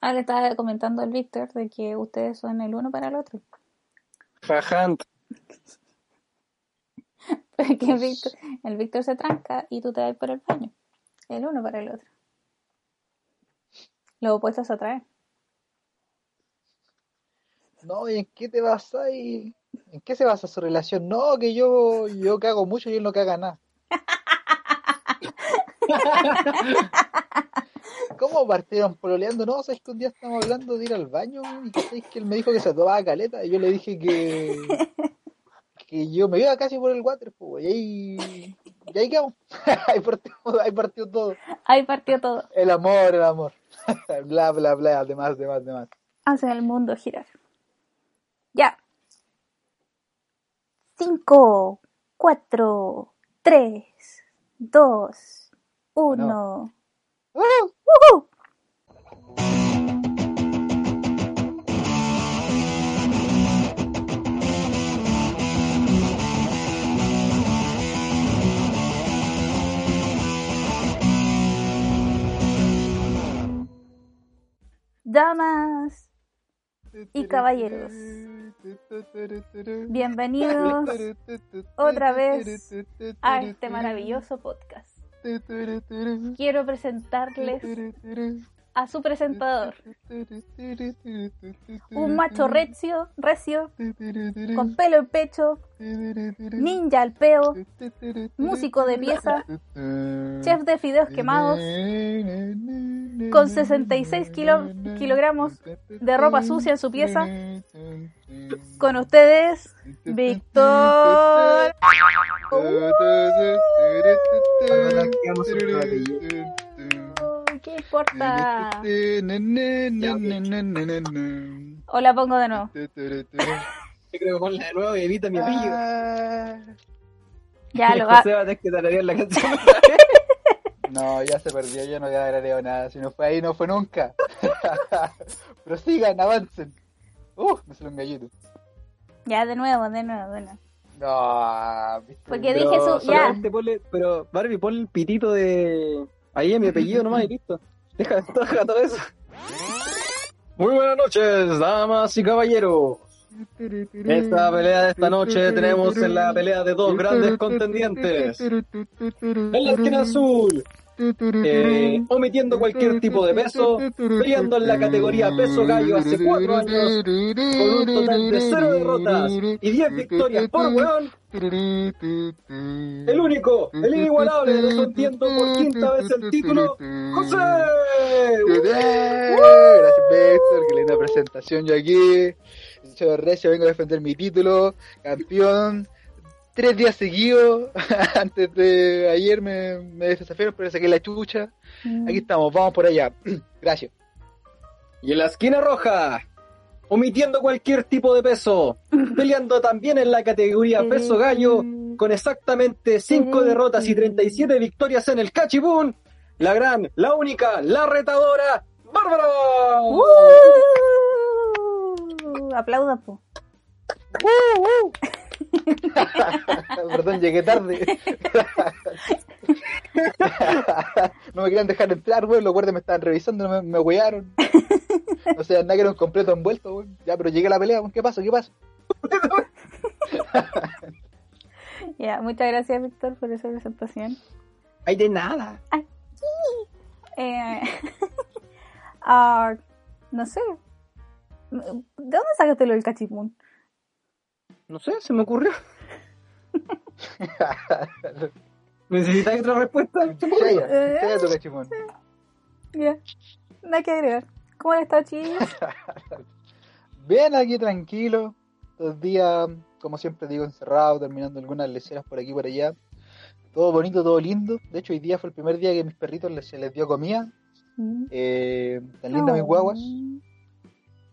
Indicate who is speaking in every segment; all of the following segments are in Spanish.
Speaker 1: Ah, le estaba comentando al Víctor de que ustedes son el uno para el otro.
Speaker 2: Jajant.
Speaker 1: Porque el Víctor, el Víctor se tranca y tú te vas por el baño. El uno para el otro. Los opuestos se atraen.
Speaker 3: No, ¿y en qué te basas en qué se basa su relación? No, que yo yo cago mucho y él no caga nada. ¿Cómo partieron pololeando? No, sabes que un día estamos hablando de ir al baño y sabes que él me dijo que se tomaba caleta y yo le dije que que yo me iba casi por el water, pues, y ahí y ahí quedamos. ahí partió, ahí partió todo.
Speaker 1: Ahí partió todo.
Speaker 3: El amor, el amor. bla bla bla, demás, demás, demás.
Speaker 1: Hacen el mundo girar. Ya. Cinco, cuatro, tres, dos, uno.
Speaker 3: ¡Uh!
Speaker 1: ¡Woohoo! Damas y caballeros, bienvenidos otra vez a este maravilloso podcast. Quiero presentarles a su presentador, un macho recio, recio, con pelo en pecho, ninja al peo, músico de pieza, chef de fideos quemados, con 66 kilo- kilogramos de ropa sucia en su pieza. Con ustedes, Víctor. ¿Qué importa? O la pongo de nuevo.
Speaker 2: Yo creo que ponla de nuevo y evita mi apellido.
Speaker 1: Ya lo va.
Speaker 2: La canción.
Speaker 3: No, ya se perdió, ya no agrego nada. Si no fue ahí, no fue nunca. Pero sigan, avancen. Uh, me salió un gallito.
Speaker 1: Ya de nuevo, de nuevo, de nuevo.
Speaker 3: No.
Speaker 1: Porque
Speaker 2: Pero
Speaker 1: dije su. Ya.
Speaker 2: ponle- pero Barbie, ponle el pitito de. Ahí en mi apellido nomás y listo. Deja, deja todo eso. Muy buenas noches, damas y caballeros. Esta pelea de esta noche tenemos en la pelea de dos grandes contendientes. En la esquina azul, eh, omitiendo cualquier tipo de peso, peleando en la categoría peso gallo hace cuatro años, con un total de cero derrotas y 10 victorias por weón, el único, el inigualable, defendiendo por quinta vez el título, José.
Speaker 3: Gracias, Víctor. Qué linda presentación. Yo aquí, Chavo Recio, vengo a defender mi título. Campeón. Tres días seguidos. Antes de ayer me, me desafiaron, pero saqué la chucha. Aquí estamos, vamos por allá. Gracias.
Speaker 2: Y en la esquina roja, omitiendo cualquier tipo de peso, peleando también en la categoría peso gallo, con exactamente 5 derrotas y 37 victorias en el Cachibún, la gran, la única, la retadora, Bárbara.
Speaker 1: ¡Uh! Aplaudan, po.
Speaker 3: Perdón, llegué tarde. no me querían dejar entrar, weón. Los guardias me estaban revisando, me, me huearon. O sea, nada que era un completo envuelto, weón. Ya, pero llegué a la pelea, weón. ¿Qué pasa? ¿Qué pasa?
Speaker 1: Ya, muchas gracias, Víctor, por esa presentación.
Speaker 2: Hay de nada.
Speaker 1: Eh, ah, no sé. ¿De dónde sacaste lo del cachipún?
Speaker 2: No sé, se me ocurrió. ¿Necesitáis otra respuesta?
Speaker 3: Sella, sella tu cachimón.
Speaker 1: Ya, nada que agregar. ¿Cómo han estado, chicos?
Speaker 3: Bien, aquí tranquilo. Dos días, como siempre digo, encerrado, terminando algunas leceras por aquí y por allá. Todo bonito, todo lindo. De hecho, hoy día fue el primer día que mis perritos les, se les dio comida.
Speaker 1: Mm.
Speaker 3: Eh, tan linda mis guaguas.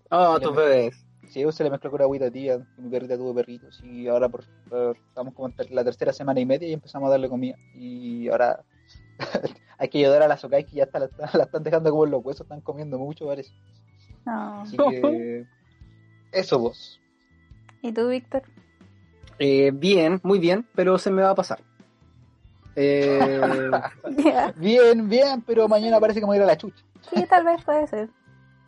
Speaker 2: Oh, tus bebés.
Speaker 3: Sí, se le mezcló con agüita tía, mi perrita tuvo perritos y ahora por, por- estamos como en la tercera semana y media y empezamos a darle comida. Y ahora hay que ayudar a las Okai que ya está, la, la están dejando como en los huesos, están comiendo mucho, parece.
Speaker 1: No.
Speaker 3: Así que eso vos.
Speaker 1: ¿Y tú, Víctor?
Speaker 2: Eh, bien, muy bien, pero se me va a pasar. Eh.
Speaker 3: Bien, bien, pero mañana parece que me voy a ir a la chucha.
Speaker 1: Sí, tal vez puede ser.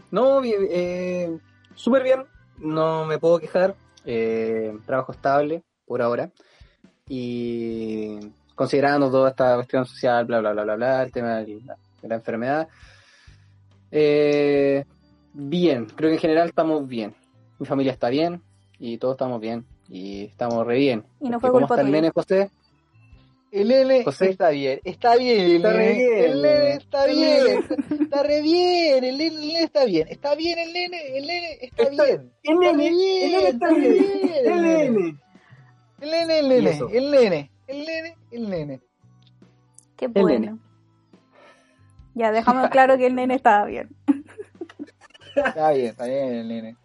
Speaker 2: no, bien, eh, súper bien, no me puedo quejar. Eh, trabajo estable por ahora. Y considerando toda esta cuestión social, bla, bla, bla, bla, bla, el tema de la, de la enfermedad. Eh, bien, creo que en general estamos bien. Mi familia está bien y todos estamos bien. Y estamos re bien.
Speaker 1: Y no fue
Speaker 2: ¿Cómo
Speaker 1: culpa tuya.
Speaker 2: José?
Speaker 3: El nene
Speaker 2: José.
Speaker 3: está bien, está bien, el
Speaker 2: Está re
Speaker 3: nene,
Speaker 2: bien,
Speaker 3: el
Speaker 2: el
Speaker 3: nene está
Speaker 2: El
Speaker 3: bien, está re bien, el nene, el nene está bien, está bien el nene, el nene está
Speaker 2: Está-
Speaker 3: bien.
Speaker 2: El nene, el nene está bien. El nene.
Speaker 3: El nene, el nene, el nene, el nene, el nene.
Speaker 1: Qué
Speaker 2: El
Speaker 1: bueno.
Speaker 2: nene.
Speaker 1: Ya, dejamos claro que el nene estaba bien.
Speaker 3: Está bien, está bien el nene.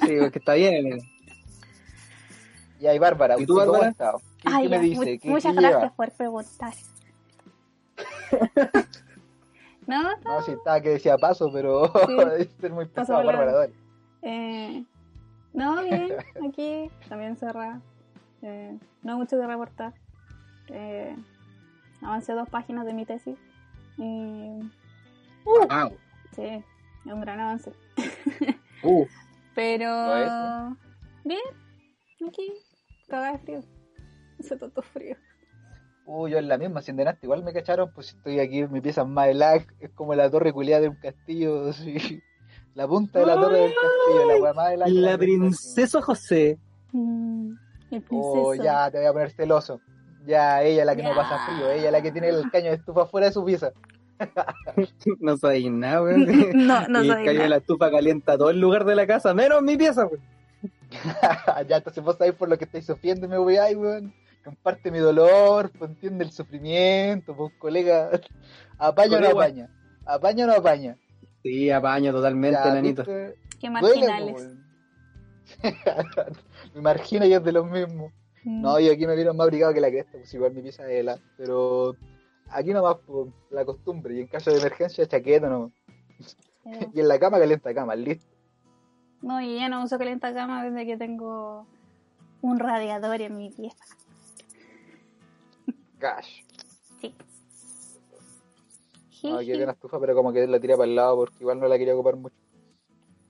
Speaker 2: Sí, que está bien el nene.
Speaker 3: Y ahí, Bárbara,
Speaker 2: ¿Y tú,
Speaker 3: ¿usted cómo
Speaker 2: Bárbara?
Speaker 3: ha estado? ¿Qué,
Speaker 1: Ay,
Speaker 3: qué me
Speaker 1: ya,
Speaker 3: dice?
Speaker 1: mu-
Speaker 3: ¿Qué,
Speaker 1: muchas
Speaker 3: qué
Speaker 1: gracias
Speaker 3: lleva?
Speaker 1: por preguntar. no,
Speaker 3: No, si estaba que decía paso, pero
Speaker 1: Sí.
Speaker 3: debe ser muy pesado,
Speaker 1: palabra.
Speaker 3: Bárbara, dale.
Speaker 1: eh, no, bien, aquí también cerrada. Eh, no hay mucho que reportar. Eh, avancé dos páginas de mi tesis. Y
Speaker 2: Wow.
Speaker 1: sí, es un gran avance.
Speaker 2: Uh,
Speaker 1: Pero bien, aquí, cagada de frío. Hace tanto frío.
Speaker 3: Uy, yo en la misma, sin delante, igual me cacharon, pues estoy aquí en mi pieza más helada, es como la torre culiada de un castillo, así. La punta de la torre del castillo, la weá más helada.
Speaker 2: la princesa José.
Speaker 1: Mm, el
Speaker 3: Oh, ya, te voy a poner celoso. Ya, ella la que no
Speaker 1: Ya.
Speaker 3: pasa frío, ella la que tiene el caño de estufa fuera de su pieza.
Speaker 2: No sabéis nada, weón.
Speaker 1: No, no
Speaker 2: y el caño de la estufa calienta todo el lugar de la casa, menos mi pieza, weón.
Speaker 3: ya, entonces vos sabés por lo que estáis sufriendo, me voy ahí, weón. Comparte mi dolor, pues entiende el sufrimiento, pues colega. Apaña o no apaña. Apaña o no apaña.
Speaker 2: Sí, apaño totalmente,
Speaker 3: Ya,
Speaker 2: nanito.
Speaker 3: ¿viste?
Speaker 1: Qué
Speaker 3: Duele,
Speaker 1: marginales.
Speaker 3: me margina y es de los mismos.
Speaker 1: Mm.
Speaker 3: No, yo aquí me vieron más abrigado que la cresta, pues igual mi pieza es helada. Pero aquí nomás por la costumbre, y en caso de emergencia, chaqueta no.
Speaker 1: Eh,
Speaker 3: Y en la cama calienta cama, listo.
Speaker 1: No, y ya no uso calienta cama desde que tengo un radiador en mi pieza.
Speaker 3: Cash.
Speaker 1: Sí.
Speaker 3: No, había una estufa, pero como que la tiré para el lado porque igual no la quería ocupar mucho.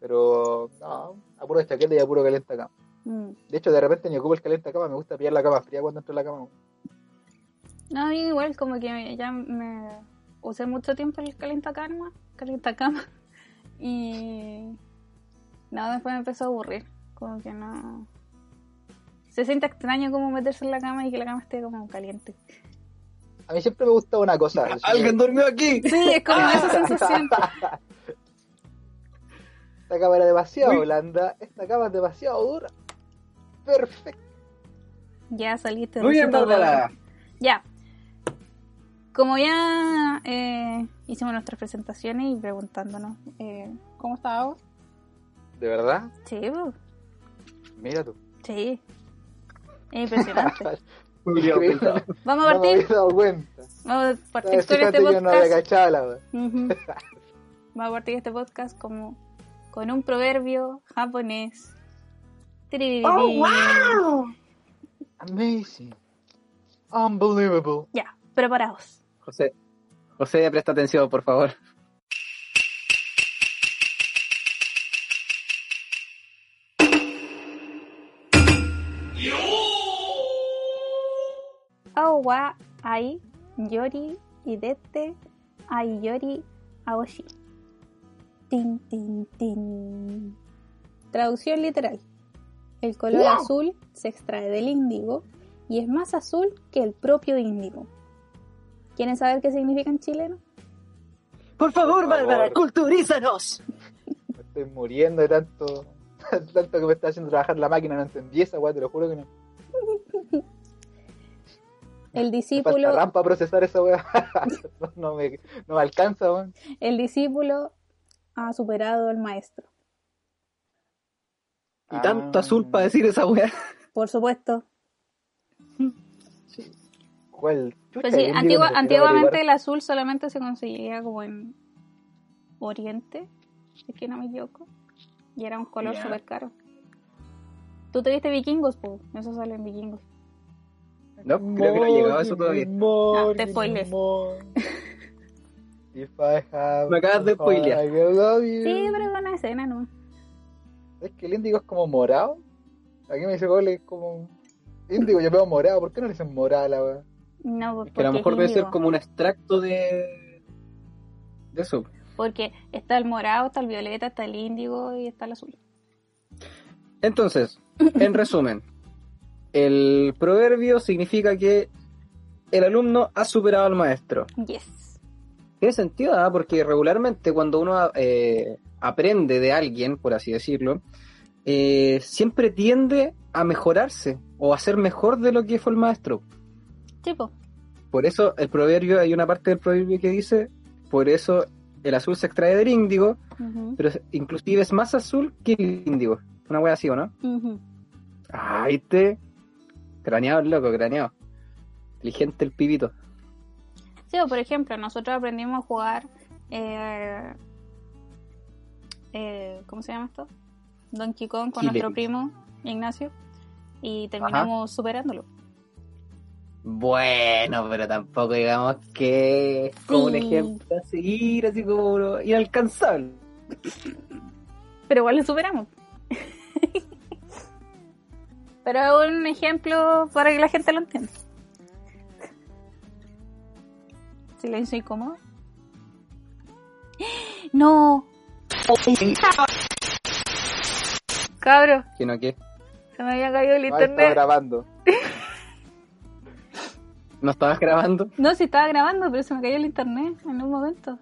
Speaker 3: Pero, no, a puro chaqueta y a puro calienta cama.
Speaker 1: Mm.
Speaker 3: De hecho, de repente ni ocupo el calienta cama, me gusta pillar la cama fría cuando entro en la cama.
Speaker 1: No, a mí igual como que ya me usé mucho tiempo el calienta cama, calienta cama y no, después me empezó a aburrir, como que no se siente extraño como meterse en la cama y que la cama esté como caliente.
Speaker 3: A mí siempre me gusta una cosa.
Speaker 2: Alguien durmió aquí.
Speaker 1: Sí, es como esa sensación.
Speaker 3: Esta cama era demasiado
Speaker 2: Uy.
Speaker 3: blanda, esta cama es demasiado dura. Perfecto.
Speaker 1: Ya saliste
Speaker 2: Muy bien, Bárbara.
Speaker 1: Ya. Como ya eh, hicimos nuestras presentaciones y preguntándonos eh, cómo estábamos.
Speaker 3: ¿De verdad?
Speaker 1: Sí, pues,
Speaker 3: Mira tú.
Speaker 1: sí. Es impresionante. Vamos a
Speaker 3: No me
Speaker 1: partir.
Speaker 3: había dado cuenta.
Speaker 1: Vamos a partir con este
Speaker 3: no
Speaker 1: podcast.
Speaker 3: cachado la wea.
Speaker 1: Ujú. Vamos a partir este podcast como con un proverbio japonés. Tiririri.
Speaker 3: Amazing. Unbelievable.
Speaker 1: Ya, preparados.
Speaker 2: José, José, presta atención, por favor.
Speaker 1: Wa ai yori idete ai yori aoshi. Tin, tin, tin. Traducción literal. El color azul se extrae del índigo y es más azul que el propio índigo. ¿Quieren saber qué significa en chileno?
Speaker 2: Por favor,
Speaker 3: Por favor.
Speaker 2: Bárbara, culturízanos.
Speaker 3: Me estoy muriendo de tanto, tanto que me está haciendo trabajar la máquina. No entendí esa weá, te lo juro que no.
Speaker 1: El
Speaker 3: Me
Speaker 1: discípulo,
Speaker 3: falta RAM para procesar esa weá. no, me, no me alcanza, weón.
Speaker 1: el discípulo ha superado al maestro.
Speaker 2: Y tanto
Speaker 3: Ah.
Speaker 2: azul para decir esa weá.
Speaker 1: Por supuesto. Pues sí, antigua-
Speaker 3: me a
Speaker 1: antiguamente el azul solamente se conseguía como en Oriente, si es que no me equivoco. Y era un color
Speaker 2: Ya.
Speaker 1: súper caro. Tú te viste vikingos, pues. Eso sale en vikingos.
Speaker 2: No, creo que no ha llegado a eso todavía.
Speaker 1: Ah, te
Speaker 2: Me acabas de spoilear.
Speaker 1: Sí, pero es una escena, ¿no?
Speaker 3: Es que el índigo es como morado. Aquí me dice Gole es como índigo, yo veo morado. ¿Por qué no le dicen morada la weá?
Speaker 1: No, pues,
Speaker 2: Que a lo
Speaker 1: porque
Speaker 2: mejor
Speaker 1: es
Speaker 2: debe ser como un extracto de. de eso.
Speaker 1: Porque está el morado, está el violeta, está el índigo y está el azul.
Speaker 2: Entonces, en resumen, el proverbio significa que el alumno ha superado al maestro.
Speaker 1: Yes.
Speaker 2: Tiene sentido, ¿ah? porque regularmente cuando uno eh, aprende de alguien, por así decirlo, eh, siempre tiende a mejorarse o a ser mejor de lo que fue el maestro.
Speaker 1: Tipo.
Speaker 2: Por eso el proverbio, hay una parte del proverbio que dice, por eso el azul se extrae del índigo, pero inclusive es más azul que el índigo. Una wea así, ¿o no?
Speaker 1: ujú.
Speaker 2: Ah, ¿viste? Craneado el loco, craneado. Inteligente el pibito.
Speaker 1: Sí, o por ejemplo, nosotros aprendimos a jugar. Eh, eh, ¿Cómo se llama esto? Donkey Kong con nuestro primo Ignacio. Y terminamos superándolo.
Speaker 2: Bueno, pero tampoco digamos que es como un ejemplo a seguir, así como inalcanzable.
Speaker 1: Pero igual lo superamos. Pero es un ejemplo para que la gente lo entienda. Silencio incómodo. No, cabro,
Speaker 2: ¿Que no qué?
Speaker 1: se me había caído el
Speaker 3: No, estaba
Speaker 1: internet.
Speaker 3: grabando.
Speaker 2: ¿No estabas grabando?
Speaker 1: No, si estaba grabando, pero se me cayó el internet en un momento.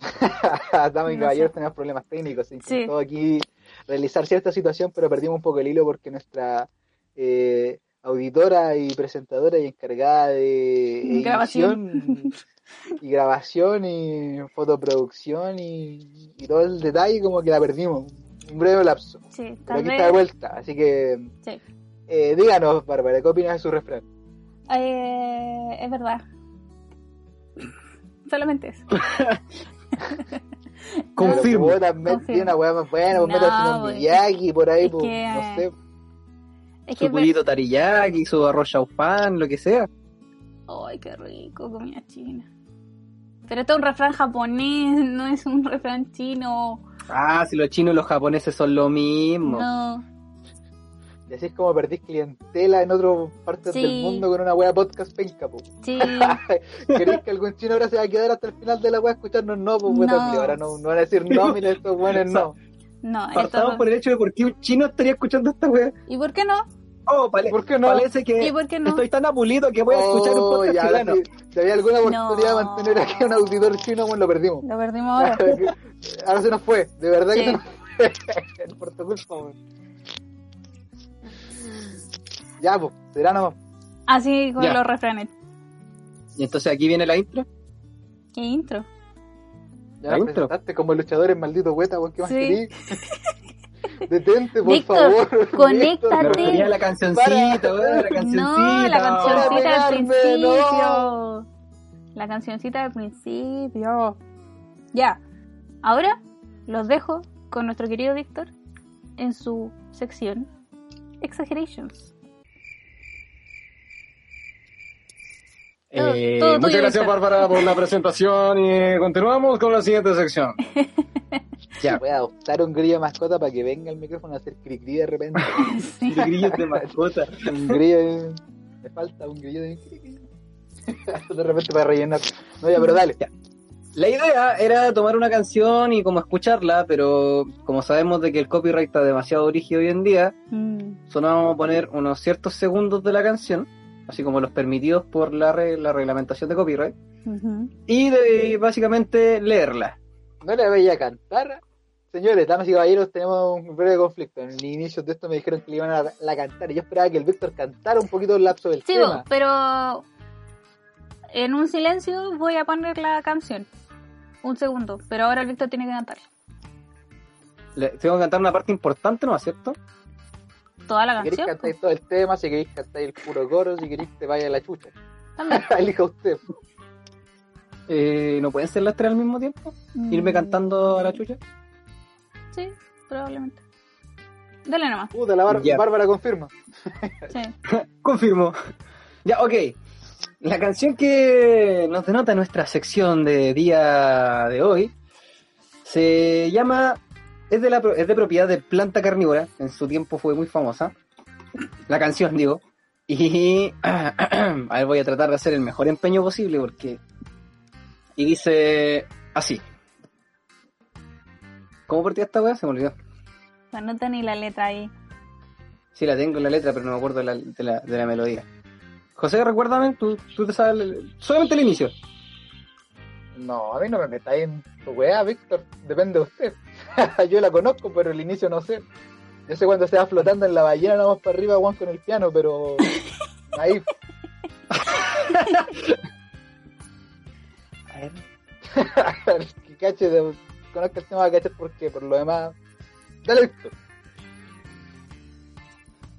Speaker 3: Damas y
Speaker 1: No
Speaker 3: caballeros,
Speaker 1: sé.
Speaker 3: tenemos problemas técnicos. Se
Speaker 1: Sí.
Speaker 3: intentó aquí realizar cierta situación, pero perdimos un poco el hilo porque nuestra eh, auditora y presentadora y encargada de
Speaker 1: Grabación.
Speaker 3: y grabación y fotoproducción y, y todo el detalle como que la perdimos. Un breve lapso.
Speaker 1: Sí,
Speaker 3: Pero aquí
Speaker 1: vez.
Speaker 3: está de vuelta, así que
Speaker 1: Sí.
Speaker 3: eh, díganos, Bárbara, ¿qué opinas de su refrán?
Speaker 1: Eh, es verdad. Solamente eso.
Speaker 2: Confirmo.
Speaker 3: Tiene una weá más buena, pues
Speaker 1: No, pues,
Speaker 3: Miyagi por ahí,
Speaker 1: es
Speaker 3: pues,
Speaker 1: que-
Speaker 3: no sé.
Speaker 1: Es que
Speaker 2: Su pollito tariyaki, su arroz chaufán, lo que sea.
Speaker 1: Ay, qué rico, comida china. Pero esto es un refrán japonés, no es un refrán chino.
Speaker 2: Ah, si los chinos y los japoneses son lo mismo.
Speaker 1: No.
Speaker 3: Y así es como perdís clientela en otras partes
Speaker 1: Sí.
Speaker 3: del mundo con una wea podcast penca, po.
Speaker 1: Sí,
Speaker 3: ¿Queréis que algún chino ahora se va a quedar hasta el final de la wea a escucharnos? No, pues
Speaker 1: No.
Speaker 3: ahora no, no van a decir no, mira estos buenos no.
Speaker 1: no.
Speaker 2: Partamos
Speaker 1: Esto...
Speaker 2: por el hecho de por qué un chino estaría escuchando esta wea.
Speaker 1: ¿Y por qué no?
Speaker 2: Oh, pale-
Speaker 3: ¿Por qué no?
Speaker 2: parece que
Speaker 1: ¿Y por qué no?
Speaker 2: estoy tan apulido que voy a escuchar un
Speaker 3: Oh,
Speaker 2: podcast
Speaker 3: ya,
Speaker 2: chileno.
Speaker 3: si, si había alguna oportunidad de
Speaker 1: No.
Speaker 3: mantener aquí a un auditor chino, bueno, lo perdimos.
Speaker 1: Lo perdimos ahora.
Speaker 3: ahora se nos fue, de verdad que
Speaker 1: Sí.
Speaker 3: se nos fue. Por tu culpa. Ya, pues, será nomás.
Speaker 1: Así con
Speaker 2: Ya.
Speaker 1: los refranes.
Speaker 2: Y entonces aquí viene la intro.
Speaker 1: ¿Qué intro?
Speaker 3: Ya
Speaker 2: La
Speaker 3: presentaste como luchadores malditos hueta, weón, ¿qué más
Speaker 1: Sí.
Speaker 3: querís? Detente, por
Speaker 1: Víctor,
Speaker 3: favor.
Speaker 1: conéctate.
Speaker 2: La cancioncita, la cancioncita.
Speaker 1: No, la cancioncita
Speaker 3: pegarme,
Speaker 1: principio. La cancioncita al principio. Ya. Ahora los dejo con nuestro querido Víctor en su sección
Speaker 2: Eh,
Speaker 1: Todo-
Speaker 2: muchas
Speaker 1: tuyo,
Speaker 2: gracias. Bárbara, por la presentación y continuamos con la siguiente sección. ya.
Speaker 3: Voy a adoptar un grillo de mascota para que venga el micrófono a hacer cri-cri de repente.
Speaker 1: Sí.
Speaker 2: Grillos de mascota.
Speaker 3: un grillo de... Me falta un grillo de. De repente para rellenar. No, ya, pero dale.
Speaker 2: La idea era tomar una canción y como escucharla, pero como sabemos de que el copyright está demasiado rígido hoy en día,
Speaker 1: Mm,
Speaker 2: solo vamos a poner unos ciertos segundos de la canción, así como los permitidos por la, re- la reglamentación de copyright, y de básicamente leerla.
Speaker 3: ¿No le voy a cantar? Señores, damas y caballeros, tenemos un breve conflicto. En el inicio de esto me dijeron que le iban a la cantar y yo esperaba que el Víctor cantara un poquito el lapso del
Speaker 1: Sí,
Speaker 3: tema.
Speaker 1: pero en un silencio voy a poner la canción. Un segundo, pero ahora el Víctor tiene que cantarla.
Speaker 2: Le- tengo que cantar una parte importante, ¿no es cierto?
Speaker 1: Toda la
Speaker 3: Si queréis
Speaker 1: canción.
Speaker 3: cantar todo el tema, si queréis cantar el puro coro, si queréis te vaya a la chucha.
Speaker 1: También.
Speaker 3: Elija usted.
Speaker 2: Eh, ¿No pueden ser las tres al mismo tiempo? ¿Irme
Speaker 1: Mm,
Speaker 2: cantando a la chucha?
Speaker 1: Sí, probablemente. Dale nomás.
Speaker 3: Puta, la Bar-
Speaker 2: Ya.
Speaker 3: Bárbara confirma.
Speaker 1: Sí.
Speaker 2: Confirmo. Ya, ok. La canción que nos denota nuestra sección de día de hoy se llama. Es de, la, pro- es de propiedad de Planta Carnívora. En su tiempo fue muy famosa. La canción, digo. Y. A ver, voy a tratar de hacer el mejor empeño posible porque. Y dice así. ¿Cómo partía esta weá? Se me olvidó.
Speaker 1: No ni la letra ahí.
Speaker 2: Sí, la tengo en la letra, pero no me acuerdo de la, de la, de la melodía. José, recuérdame, tú, tú te sabes el- solamente el inicio.
Speaker 3: No, a mí no me metáis en tu weá, Víctor. Depende de usted. Yo la conozco, pero el inicio no sé. Yo sé cuando se va flotando en la ballena, nada más para arriba, Juan, con el piano, pero. Ahí.
Speaker 2: A ver.
Speaker 3: que cache, de... conozca el tema, a cachar por qué. Por lo demás. Dale, Víctor.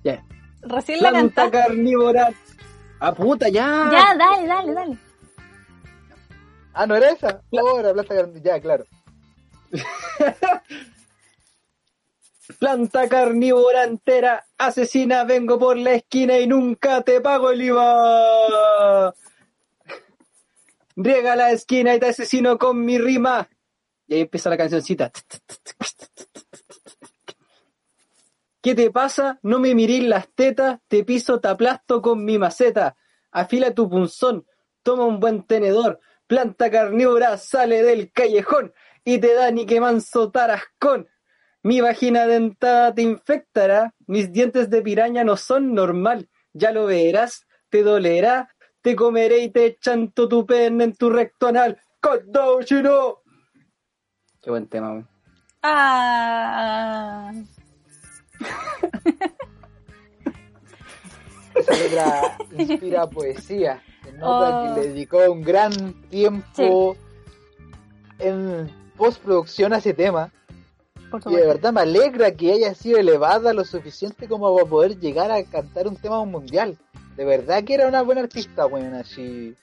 Speaker 2: Ya.
Speaker 1: Recién la
Speaker 2: Planta
Speaker 1: cantaste.
Speaker 2: carnívora. Ah, puta, ya.
Speaker 1: Ya, dale, dale, dale.
Speaker 3: Ah, ¿no era esa? Ahora, plata grande. Ya, claro.
Speaker 2: Planta carnívora entera, asesina, vengo por la esquina y nunca te pago el IVA. Riega la esquina y te asesino con mi rima. Y ahí empieza la cancioncita. ¿Qué te pasa? No me mirís las tetas, te piso, te aplasto con mi maceta. Afila tu punzón, toma un buen tenedor. Planta carnívora sale del callejón y te da ni que manso tarascón. Mi vagina dentada te infectará, mis dientes de piraña no son normal, ya lo verás, te dolerá, te comeré y te chanto tu pene en tu recto anal. ¡Countdown, chino! Qué buen tema, weón.
Speaker 1: Ah.
Speaker 3: Esa letra inspira poesía. Se nota
Speaker 1: Oh.
Speaker 3: que le dedicó un gran tiempo en postproducción a ese tema. Y de verdad me alegra que haya sido elevada lo suficiente como para poder llegar a cantar un tema mundial. De verdad que era una buena artista, weón, así.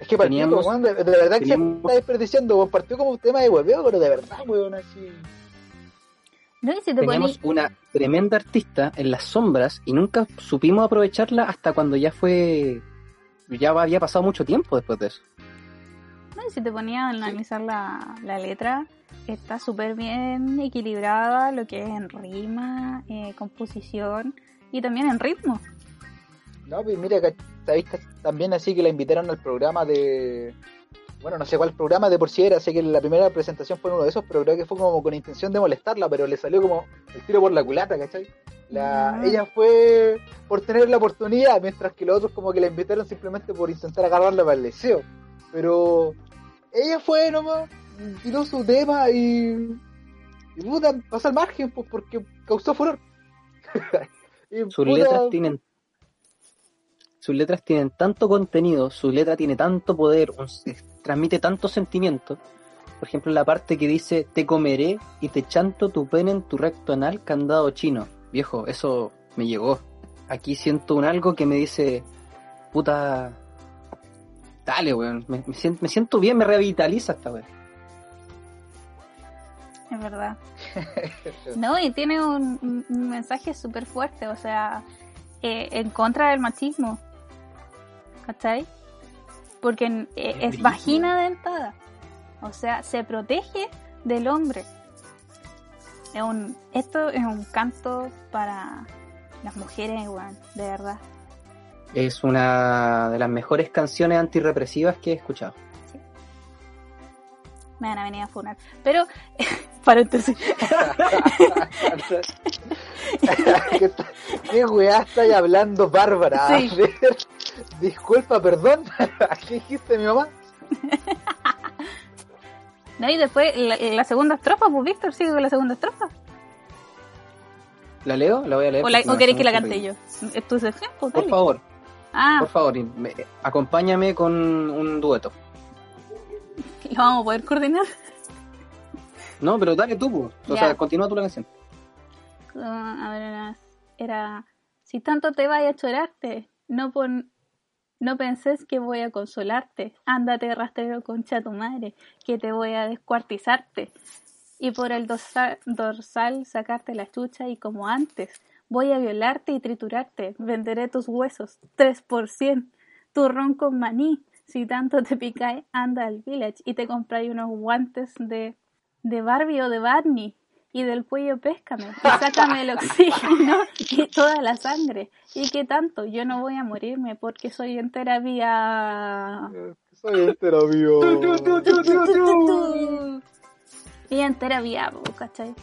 Speaker 3: Es que partió,
Speaker 2: Teníamos-
Speaker 3: weón, de, de verdad que
Speaker 2: teníamos-
Speaker 3: se está desperdiciando, weón. Partió como un tema de hueveo, pero de verdad, weón, así.
Speaker 1: No, y si te
Speaker 2: Teníamos
Speaker 1: poní-
Speaker 2: una tremenda artista en las sombras y nunca supimos aprovecharla hasta cuando ya fue... Ya había pasado mucho tiempo después de eso.
Speaker 1: Si te ponía a analizar la, la letra, está súper bien equilibrada lo que es en rima, eh, composición y también en ritmo.
Speaker 3: No, pues mira, sabéis también así que la invitaron al programa de. Bueno, no sé cuál programa de por sí era, sé que la primera presentación fue uno de esos, pero creo que fue como con intención de molestarla, pero le salió como el tiro por la culata, ¿cachai? La,
Speaker 1: Mm.
Speaker 3: Ella fue por tener la oportunidad, mientras que los otros como que la invitaron simplemente por intentar agarrarla para el deseo. Pero ella fue nomás, tiró su tema y... Y puta, pasó al margen, pues porque causó furor. Y,
Speaker 2: Sus
Speaker 3: puta,
Speaker 2: letras tienen sus letras tienen tanto contenido, su letra tiene tanto poder, un- transmite tanto sentimiento. Por ejemplo, la parte que dice te comeré y te chanto tu pene en tu recto anal candado chino. Viejo, eso me llegó. Aquí siento un algo que me dice, puta, dale, weón, me, me siento, me siento bien, me revitaliza esta weón.
Speaker 1: Es verdad. No, y tiene un, mensaje súper fuerte, o sea, eh, en contra del machismo. ¿Cachai? Porque eh, es vagina dentada. O sea, se protege del hombre. Es un, esto es un canto para las mujeres, weón, de verdad.
Speaker 2: Es una de las mejores canciones antirrepresivas que he escuchado.
Speaker 1: Me van a venir a funar. Pero, paréntesis.
Speaker 3: ¿Qué, ¿Qué weá estáis hablando, Bárbara? A
Speaker 1: Sí.
Speaker 3: ver, disculpa, perdón. ¿Qué dijiste, mi mamá?
Speaker 1: ¿No? Y después la, la segunda estrofa, pues Víctor sigue con la segunda estrofa.
Speaker 2: ¿La leo? La voy a leer.
Speaker 1: ¿O, la- o queréis que la cante yo? ¿Es tu sección? Pues
Speaker 2: Por favor.
Speaker 1: Ah,
Speaker 2: Por favor, me- acompáñame con un dueto.
Speaker 1: ¿lo vamos a poder coordinar?
Speaker 2: No, pero dale tú, o
Speaker 1: Ya.
Speaker 2: sea, continúa tú la canción.
Speaker 1: Ah, a ver, era, era, si tanto te vaya a chorarte, no pon, no penses que voy a consolarte, ándate rastrero concha tu madre, que te voy a descuartizarte, y por el dorsal, dorsal sacarte la chucha y como antes, voy a violarte y triturarte, venderé tus huesos, 3 por cien, tu ron con maní, si tanto te picae, anda al village y te compráis unos guantes de, de Barbie o de Barney, y del cuello péscame, y sácame el oxígeno y toda la sangre. ¿Y qué tanto? Yo no voy a morirme porque soy entera vía...
Speaker 3: Soy entero vivo.
Speaker 1: Ella entera vía, ¿cachai?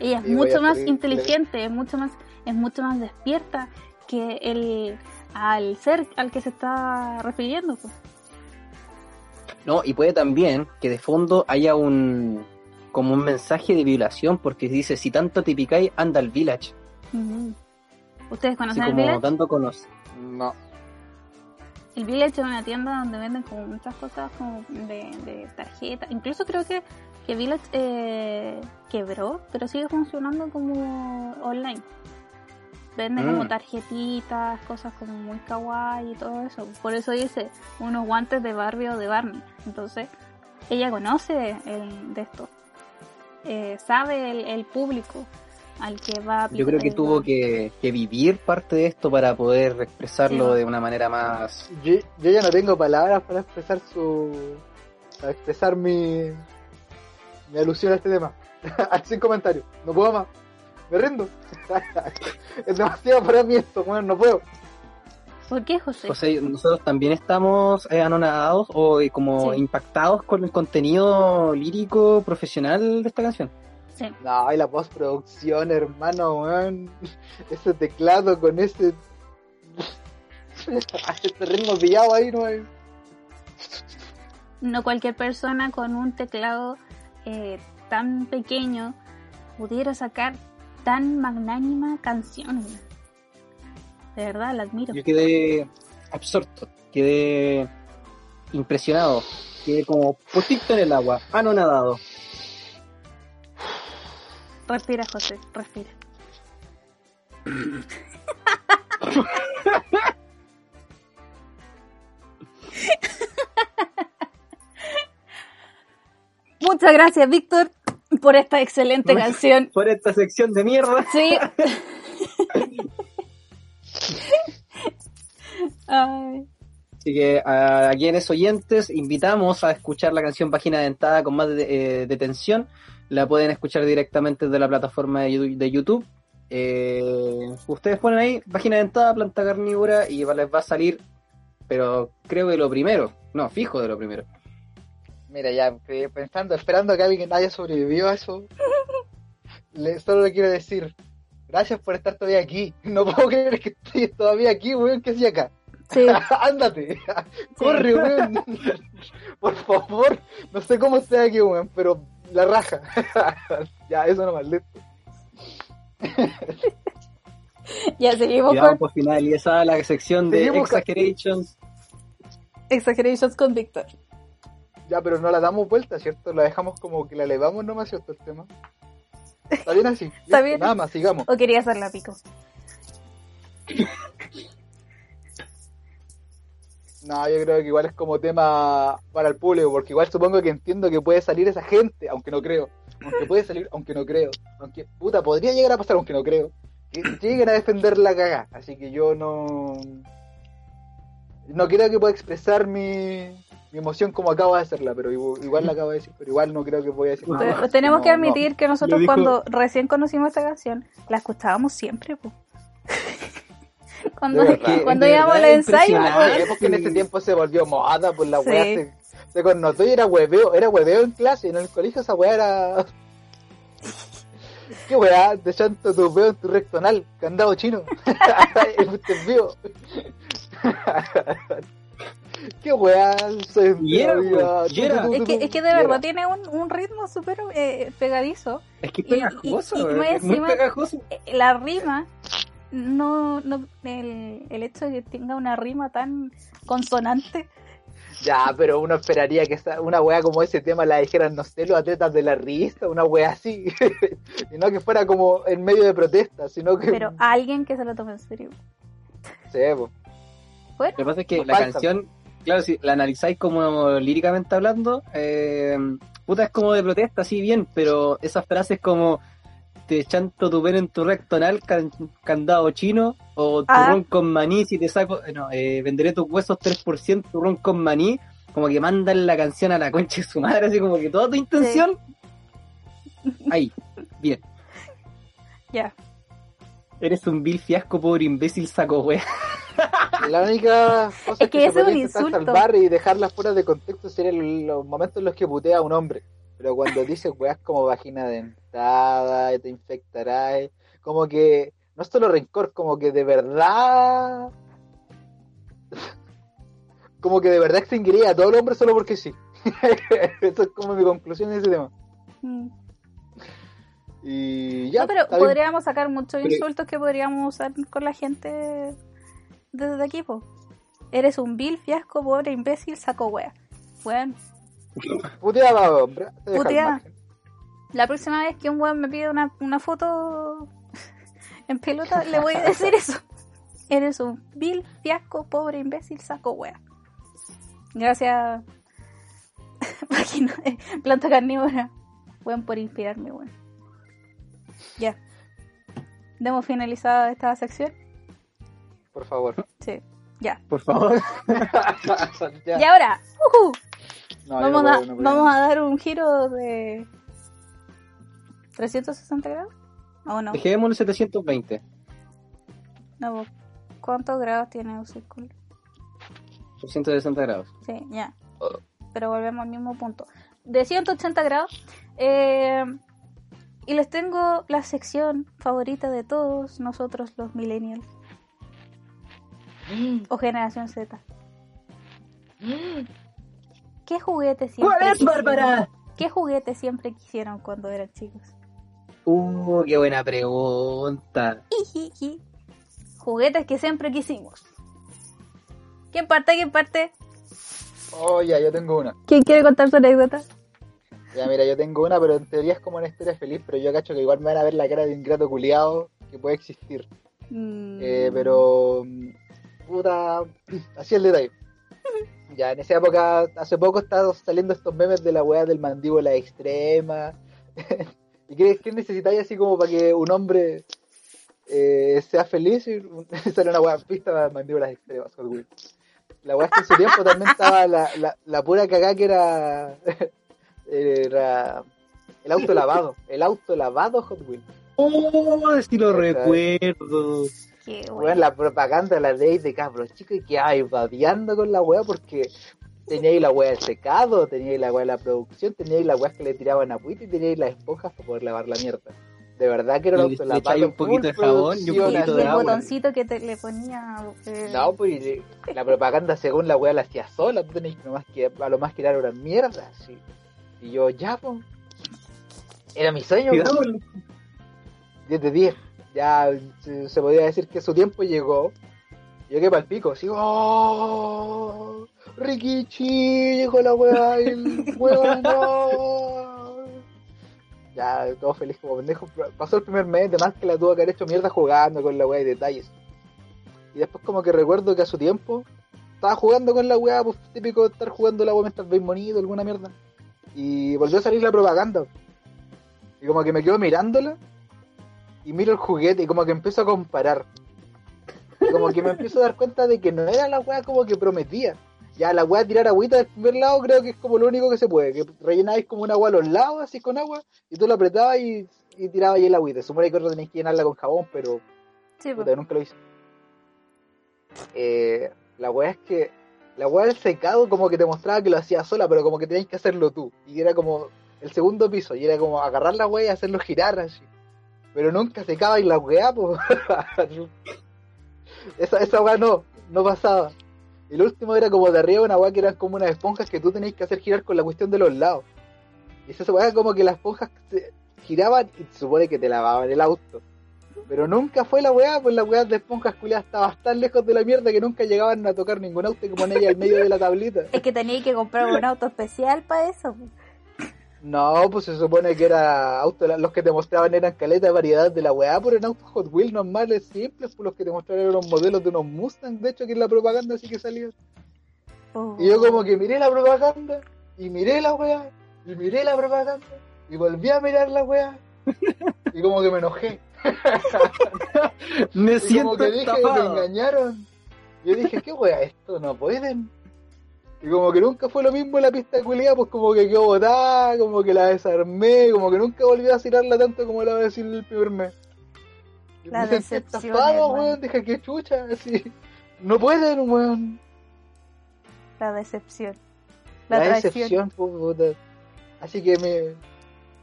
Speaker 1: Ella es
Speaker 3: voy
Speaker 1: mucho más inteligente, es mucho más, es mucho más despierta que el al ser al que se está refiriendo. pues.
Speaker 2: No, y puede también que de fondo haya un como un mensaje de violación porque dice si tanto te picáis anda al village.
Speaker 1: ¿Ustedes
Speaker 2: así
Speaker 1: conocen el
Speaker 2: como
Speaker 1: Village?
Speaker 2: dando a conocer
Speaker 3: No.
Speaker 1: El Village es una tienda donde venden como muchas cosas como de, de tarjeta. Incluso creo que, que Village eh, quebró, pero sigue funcionando como online. Venden
Speaker 2: Mm.
Speaker 1: como tarjetitas, cosas como muy kawaii y todo eso. Por eso dice unos guantes de Barbie o de Barney. Entonces, ella conoce el, de esto. Eh, sabe el, el público al que va a
Speaker 2: yo creo que tuvo que, que vivir parte de esto para poder expresarlo
Speaker 1: Sí.
Speaker 2: de una manera más
Speaker 3: Yo, yo ya no tengo palabras para expresar su. para expresar mi. mi alusión a este tema. Sin comentarios. No puedo más. Me rindo. es demasiado para mí esto, bueno, no puedo.
Speaker 1: ¿Por qué, José?
Speaker 2: José, nosotros también estamos eh, anonadados o eh, como
Speaker 1: Sí.
Speaker 2: impactados con el contenido lírico profesional de esta canción.
Speaker 1: Sí.
Speaker 3: No, y la postproducción, hermano, weón. Ese teclado con ese. ese ritmo pillado ahí, no hay.
Speaker 1: no cualquier persona con un teclado eh, tan pequeño pudiera sacar tan magnánima canción. De verdad, la admiro.
Speaker 2: Yo quedé absorto, quedé impresionado, quedé como puestito en el agua, anonadado.
Speaker 1: Respira, José, respira. Muchas gracias, Víctor, por esta excelente canción.
Speaker 2: Por esta sección de mierda.
Speaker 1: Sí. Ay.
Speaker 2: Así que a quienes oyentes invitamos a escuchar la canción Página Dentada con más de- eh, detención. La pueden escuchar directamente desde la plataforma de YouTube. Eh, ustedes ponen ahí Página Dentada, planta carnívora y les va a salir, pero creo que lo primero, no, fijo de lo primero.
Speaker 3: Mira, ya pensando, esperando que alguien haya sobrevivido a eso, le, solo le quiero decir, gracias por estar todavía aquí. No puedo creer que estés todavía aquí, weón, ¿qué hacía acá?
Speaker 1: Sí.
Speaker 3: Ándate, corre, weón. por favor, no sé cómo estoy aquí, weón, pero la raja. ya, eso nomás, listo.
Speaker 1: Ya seguimos
Speaker 2: Y vamos
Speaker 1: con
Speaker 2: por finalizar la sección de
Speaker 3: Seguimos
Speaker 2: Exaggerations.
Speaker 1: Exaggerations con Víctor.
Speaker 3: Ya, pero no la damos vuelta, ¿cierto? La dejamos como que la elevamos nomás, ¿cierto? El tema. Está bien así.
Speaker 1: Está bien.
Speaker 3: Nada más, sigamos.
Speaker 1: ¿O quería hacerla pico?
Speaker 3: No, yo creo que igual es como tema para el público, porque igual supongo que entiendo que puede salir esa gente, aunque no creo. Aunque puede salir, aunque no creo. Aunque, puta, podría llegar a pasar, aunque no creo. Que lleguen a defender la cagá. Así que yo no. No creo que pueda expresar mi, mi emoción como acabo de hacerla, pero igual, igual la acabo de decir, pero igual no creo que voy a decir nada.
Speaker 1: Pero
Speaker 3: más.
Speaker 1: tenemos
Speaker 3: No,
Speaker 1: que admitir que nosotros
Speaker 2: dijo-
Speaker 1: cuando recién conocimos esta canción, la escuchábamos siempre, po. cuando
Speaker 3: verdad.
Speaker 1: cuando íbamos al ensayo,
Speaker 3: porque en ese tiempo se volvió moda, pues la
Speaker 1: Sí.
Speaker 3: weá se, se connotó y era hueveo, era hueveo en clase, en el colegio esa weá era. ¿Qué weá? De chanto tu veo en tu rectonal, candado chino. Usted vio. ¿Qué weá? Soy
Speaker 2: Y era,
Speaker 3: vida.
Speaker 2: pues, y era.
Speaker 1: es que, es que de verdad tiene un, un ritmo súper eh, pegadizo.
Speaker 2: Es que es
Speaker 1: Y- y-
Speaker 2: pegajoso,
Speaker 1: y- y
Speaker 2: es muy pegajoso.
Speaker 1: Eh, La rima no, no el, el hecho de que tenga una rima tan consonante.
Speaker 3: Ya, pero uno esperaría que esa- una wea como ese tema la dijeran, no sé, los atletas de la risa, una wea así. y no que fuera como en medio de protesta, sino que.
Speaker 1: Pero alguien que se lo tome en serio.
Speaker 3: Sí, po.
Speaker 1: Bueno,
Speaker 2: Lo que pasa es que la
Speaker 3: falta.
Speaker 2: canción, claro, si la analizáis como líricamente hablando, eh, puta es como de protesta, sí, bien, pero esas frases como te chanto tu pelo en tu recto anal, can- candado chino, o
Speaker 1: Ah.
Speaker 2: turrón con maní, si te saco, eh, no, eh, venderé tus huesos 3%, turrón con maní, como que mandan la canción a la concha de su madre, así como que toda tu intención, ahí, bien,
Speaker 1: ya.
Speaker 2: Eres un vil fiasco, pobre imbécil, saco wea.
Speaker 3: La única cosa
Speaker 1: Es que
Speaker 3: se
Speaker 1: ese es un insulto.
Speaker 3: salvar y dejarlas fuera de contexto serían los momentos en los que putea a un hombre. Pero cuando dice weas como vagina dentada, y te infectará, y- como que no es solo rencor, como que de verdad. Como que de verdad extinguiría a todo el hombre solo porque sí. Eso es como mi conclusión de ese tema.
Speaker 1: Mm.
Speaker 3: Y ya.
Speaker 1: no, pero
Speaker 3: bien.
Speaker 1: podríamos sacar muchos
Speaker 2: Pero-
Speaker 1: insultos que podríamos usar con la gente desde aquí, po. Eres un vil, fiasco, pobre, imbécil, saco wea. Bueno,
Speaker 3: Puteaba, hombre. te deja al
Speaker 1: Putea.
Speaker 3: margen.
Speaker 1: la próxima vez que un weón me pide una, una foto en pelota, le voy a decir eso. Eres un vil, fiasco, pobre, imbécil, saco wea. Gracias, página de planta carnívora. Weón, por inspirarme, weón. Ya. Demos finalizada esta sección.
Speaker 3: Por favor.
Speaker 1: Sí, ya.
Speaker 2: Por favor.
Speaker 3: Ya.
Speaker 1: Y ahora,
Speaker 3: No, yo
Speaker 1: vamos,
Speaker 3: no
Speaker 1: a,
Speaker 3: puedo, no puedo.
Speaker 1: vamos a dar un giro de 360 grados. ¿O no?
Speaker 2: Dejémoslo en 720.
Speaker 1: no? ¿Cuántos grados tiene un círculo?
Speaker 2: 160 grados.
Speaker 1: Sí, ya. Pero volvemos al mismo punto. De 180 grados. eh, y les tengo la sección favorita de todos nosotros los millennials. O generación Z. ¿Qué juguete siempre
Speaker 2: ¿Cuál es,
Speaker 1: quisieron?
Speaker 2: Bárbara?
Speaker 1: ¿Qué juguete siempre quisieron cuando eran chicos?
Speaker 2: Uh, qué buena pregunta.
Speaker 1: Ijiji. Juguetes que siempre quisimos. ¿Quién parte? ¿Quién parte?
Speaker 3: Oh, ya, yo tengo una.
Speaker 1: ¿Quién quiere contar su anécdota?
Speaker 3: Ya, mira, yo tengo una, pero en teoría es como una historia feliz, pero yo cacho que igual me van a ver la cara de ingrato culiado que puede existir.
Speaker 1: Mm,
Speaker 3: Eh, pero, mm, puta, así el detalle. Ya, en esa época, hace poco estaban saliendo estos memes de la weá del mandíbula extrema. ¿Y qué, qué necesitáis así como para que un hombre eh, sea feliz? Y sale una weá pista de mandíbulas extremas. La weá es que en su tiempo también estaba la, la, la pura cagá que era, era el auto lavado. El auto lavado Hot Wheels.
Speaker 2: Oh, si lo recuerdo.
Speaker 1: qué bueno.
Speaker 3: la propaganda la ley de cabros chicos y que ay, babeando con la weá porque teníais la weá del secado, teníais la weá de la producción, teníais la weá que le tiraban agüita y teníais las esponjas para poder lavar la mierda. De verdad que era un auto
Speaker 2: echáis un poquito de jabón y un poquito
Speaker 1: el
Speaker 2: de agua.
Speaker 1: botoncito que te, le ponía. eh,
Speaker 3: No, pues la propaganda según la weá la hacía sola, tú tenías nomás que a lo más que era una mierda, así. Y yo, ya, pues. Era mi sueño, pues.
Speaker 2: Cuidado,
Speaker 3: 10 de 10. Ya se, se podría decir que su tiempo llegó. Yo quedé para el pico, así, ¡oh! Rikichi, llegó la weá, y el weón, no. Ya, todo feliz como pendejo. Pasó el primer mes, de más que la tuvo que haber hecho mierda jugando con la weá y detalles. Y después, como que recuerdo que a su tiempo estaba jugando con la weá, pues típico de estar jugando la weá mientras veis bonito, alguna mierda. Y volvió a salir la propaganda. Y como que me quedo mirándola y miro el juguete y como que empiezo a comparar. Y como que me empiezo a dar cuenta de que no era la weá como que prometía. Ya la weá tirar agüita del primer lado creo que es como lo único que se puede. Que rellenáis como una agua a los lados así con agua y tú la apretabas y, y tirabas ahí el agüita. Supone que otro tenéis que llenarla con jabón, pero
Speaker 1: sí,
Speaker 3: puta, nunca lo hice. Eh, la weá es que la weá del secado como que te mostraba que lo hacía sola, pero como que tenías que hacerlo tú. Y era como el segundo piso, y era como agarrar la weá y hacerlo girar así. Pero nunca secaba y la weá, pues. esa, esa no, no pasaba. El último era como de arriba una weá que eran como unas esponjas que tú tenías que hacer girar con la cuestión de los lados. Y esa weá como que las esponjas se giraban y se supone que te lavaban el auto. Pero nunca fue la weá, pues la weá de esponjas culiadas estaba tan lejos de la mierda que nunca llegaban a tocar ningún auto y que poner al medio de la tablita.
Speaker 1: Es que tenía que comprar un auto especial para eso. pues.
Speaker 3: No, pues se supone que era auto, los que te mostraban eran caleta de variedad de la weá, pero en autos Hot Wheels normales, simples, pues los que te mostraban eran los modelos de unos Mustang, de hecho, que en la propaganda así que salió.
Speaker 1: Oh.
Speaker 3: Y yo como que miré la propaganda, y miré la weá, y miré la propaganda, y volví a mirar la weá, y como que me enojé.
Speaker 2: Me
Speaker 3: Y
Speaker 2: siento
Speaker 3: como que dije, me engañaron. Yo dije, ¿qué weá esto? No pueden. Y como que nunca fue lo mismo en la pista culiada, pues como que quedó botada, como que la desarmé, como que nunca volví a vacilarla tanto como la voy a decir el primer mes.
Speaker 1: La
Speaker 3: me estafado, weón, dije, qué chucha, así. No pueden, weón.
Speaker 1: La decepción. La,
Speaker 3: La, decepción, pues, puta. Así que mi,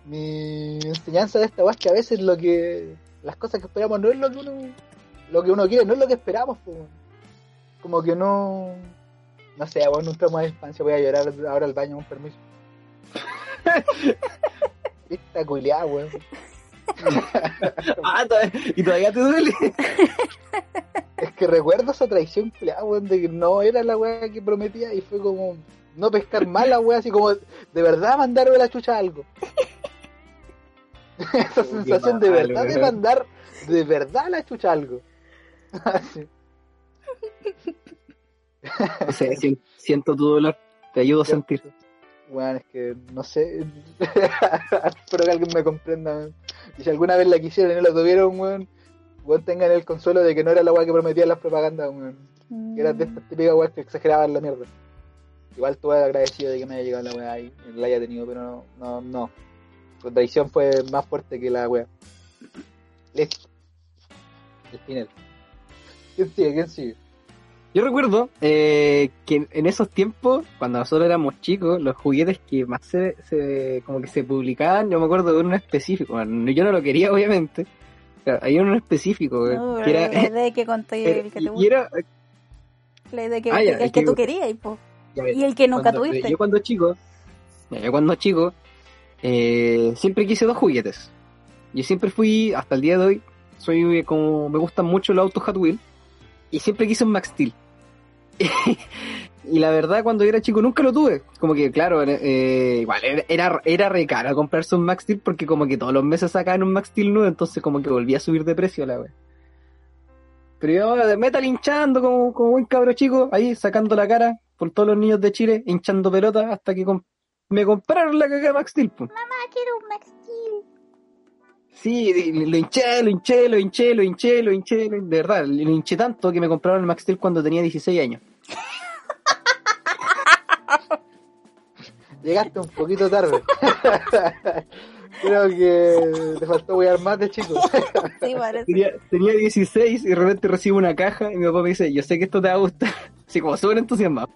Speaker 3: mi enseñanza de esta weá es que a veces lo que. Las cosas que esperamos no es lo que uno. Lo que uno quiere, no es lo que esperamos, pues. Como que no. No sé, weón, un trauma de infancia. Voy a llorar ahora al baño, con permiso. Esta culiada, weón.
Speaker 2: Ah, ¿Y todavía te duele?
Speaker 3: Es que recuerdo esa traición, culiada, weón, de que no era la weá que prometía y fue como. No pescar mal la weá, así como de verdad mandarme la chucha a algo. esa sensación de verdad de mandar de verdad la chucha algo. Así.
Speaker 2: No sé, si- siento tu dolor. Te ayudo a sentir.
Speaker 3: Bueno, es que no sé. Espero que alguien me comprenda. weón. Y si alguna vez la quisieron y no la tuvieron, weón, weón, tengan el consuelo de que no era la weá que prometían las propagandas, weón. Que era de
Speaker 1: Mm.
Speaker 3: estas típicas weas que exageraban la mierda. Igual estuve agradecido de que me haya llegado la ahí, y la haya tenido, pero no, no, no. La traición fue más fuerte que la wea. Listo. El final. ¿Quién sigue? ¿Quién sigue?
Speaker 2: Yo recuerdo eh, que en esos tiempos, cuando nosotros éramos chicos, los juguetes que más se, se- como que se publicaban, yo me acuerdo de uno específico. Bueno, yo no lo quería, obviamente. Pero había uno específico, eh,
Speaker 1: No,
Speaker 2: que
Speaker 1: la
Speaker 2: era,
Speaker 1: idea que conté, el que te gusta.
Speaker 2: era
Speaker 1: La idea que,
Speaker 2: Ah, ya,
Speaker 1: el
Speaker 2: el
Speaker 1: que
Speaker 2: que-
Speaker 1: tú querías, y, po.
Speaker 2: ya ves,
Speaker 1: y el que nunca
Speaker 2: cuando-
Speaker 1: tuviste.
Speaker 2: Yo cuando chico, yo cuando chico, eh, siempre quise dos juguetes. Yo siempre fui, hasta el día de hoy, soy eh, como, me gustan mucho los autos Hot Wheels, y siempre quise un Max Steel. y la verdad, cuando era chico nunca lo tuve. Como que, claro, eh, igual era, era, re caro comprarse un Max Steel porque como que todos los meses sacaban un Max Steel nuevo, entonces como que volvía a subir de precio la wea. Pero yo de metal hinchando como, como buen cabro chico, ahí sacando la cara por todos los niños de Chile, hinchando pelota hasta que me compraron la cagada Max Steel. po.
Speaker 1: Ah, quiero un Max Steel.
Speaker 2: Sí, lo hinché, lo hinché, lo hinché, lo hinché, lo hinché, lo- de verdad, lo hinché tanto que me compraron el Max Steel cuando tenía 16 años.
Speaker 3: Llegaste un poquito tarde. Creo que te faltó wear más de chico.
Speaker 1: Sí, parece.
Speaker 2: Tenía, tenía 16 y de repente recibo una caja y mi papá me dice, yo sé que esto te va a gustar. Así como súper entusiasmado.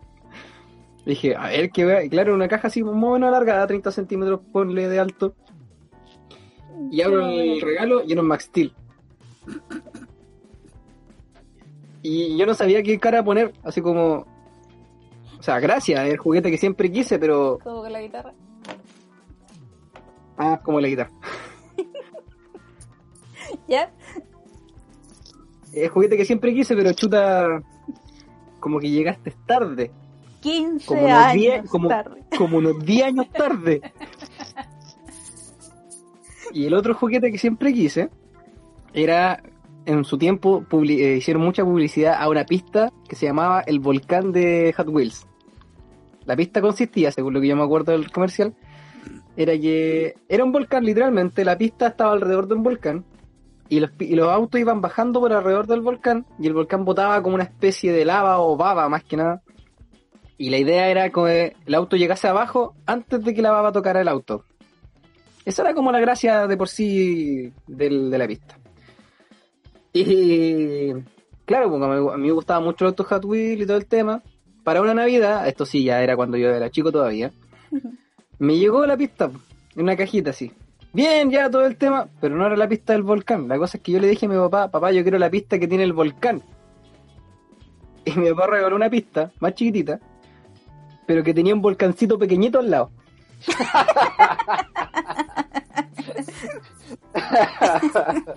Speaker 2: Dije, a ver qué vea. Y claro, una caja así más o menos alargada, 30 centímetros, ponle de alto. Y abro el regalo y era un Max Steel. Y yo no sabía qué cara poner, así como... O sea, gracias, es el juguete que siempre quise, pero...
Speaker 1: Como con la guitarra.
Speaker 2: Ah, como la guitarra.
Speaker 1: ¿Ya?
Speaker 2: Es el juguete que siempre quise, pero chuta... Como que llegaste tarde.
Speaker 1: 15
Speaker 2: Como unos
Speaker 1: años
Speaker 2: 10, como,
Speaker 1: tarde.
Speaker 2: como unos 10 años tarde. Y el otro juguete que siempre quise era, en su tiempo, eh, hicieron mucha publicidad a una pista que se llamaba El Volcán de Hot Wheels. La pista consistía, según lo que yo me acuerdo del comercial, era que era un volcán, literalmente, la pista estaba alrededor de un volcán y los, y los autos iban bajando por alrededor del volcán y el volcán botaba como una especie de lava o baba, más que nada. Y la idea era que el auto llegase abajo antes de que la baba tocara el auto. Esa era como la gracia de por sí del- de la pista. Y claro, porque a mí, me gustaba mucho el auto Hot Wheels y todo el tema. Para una Navidad, esto sí ya era cuando yo era chico todavía, me llegó la pista en una cajita así. Bien, ya todo el tema, pero no era la pista del volcán. La cosa es que yo le dije a mi papá, papá, yo quiero la pista que tiene el volcán. Y mi papá regaló una pista más chiquitita, pero que tenía un volcancito pequeñito al lado.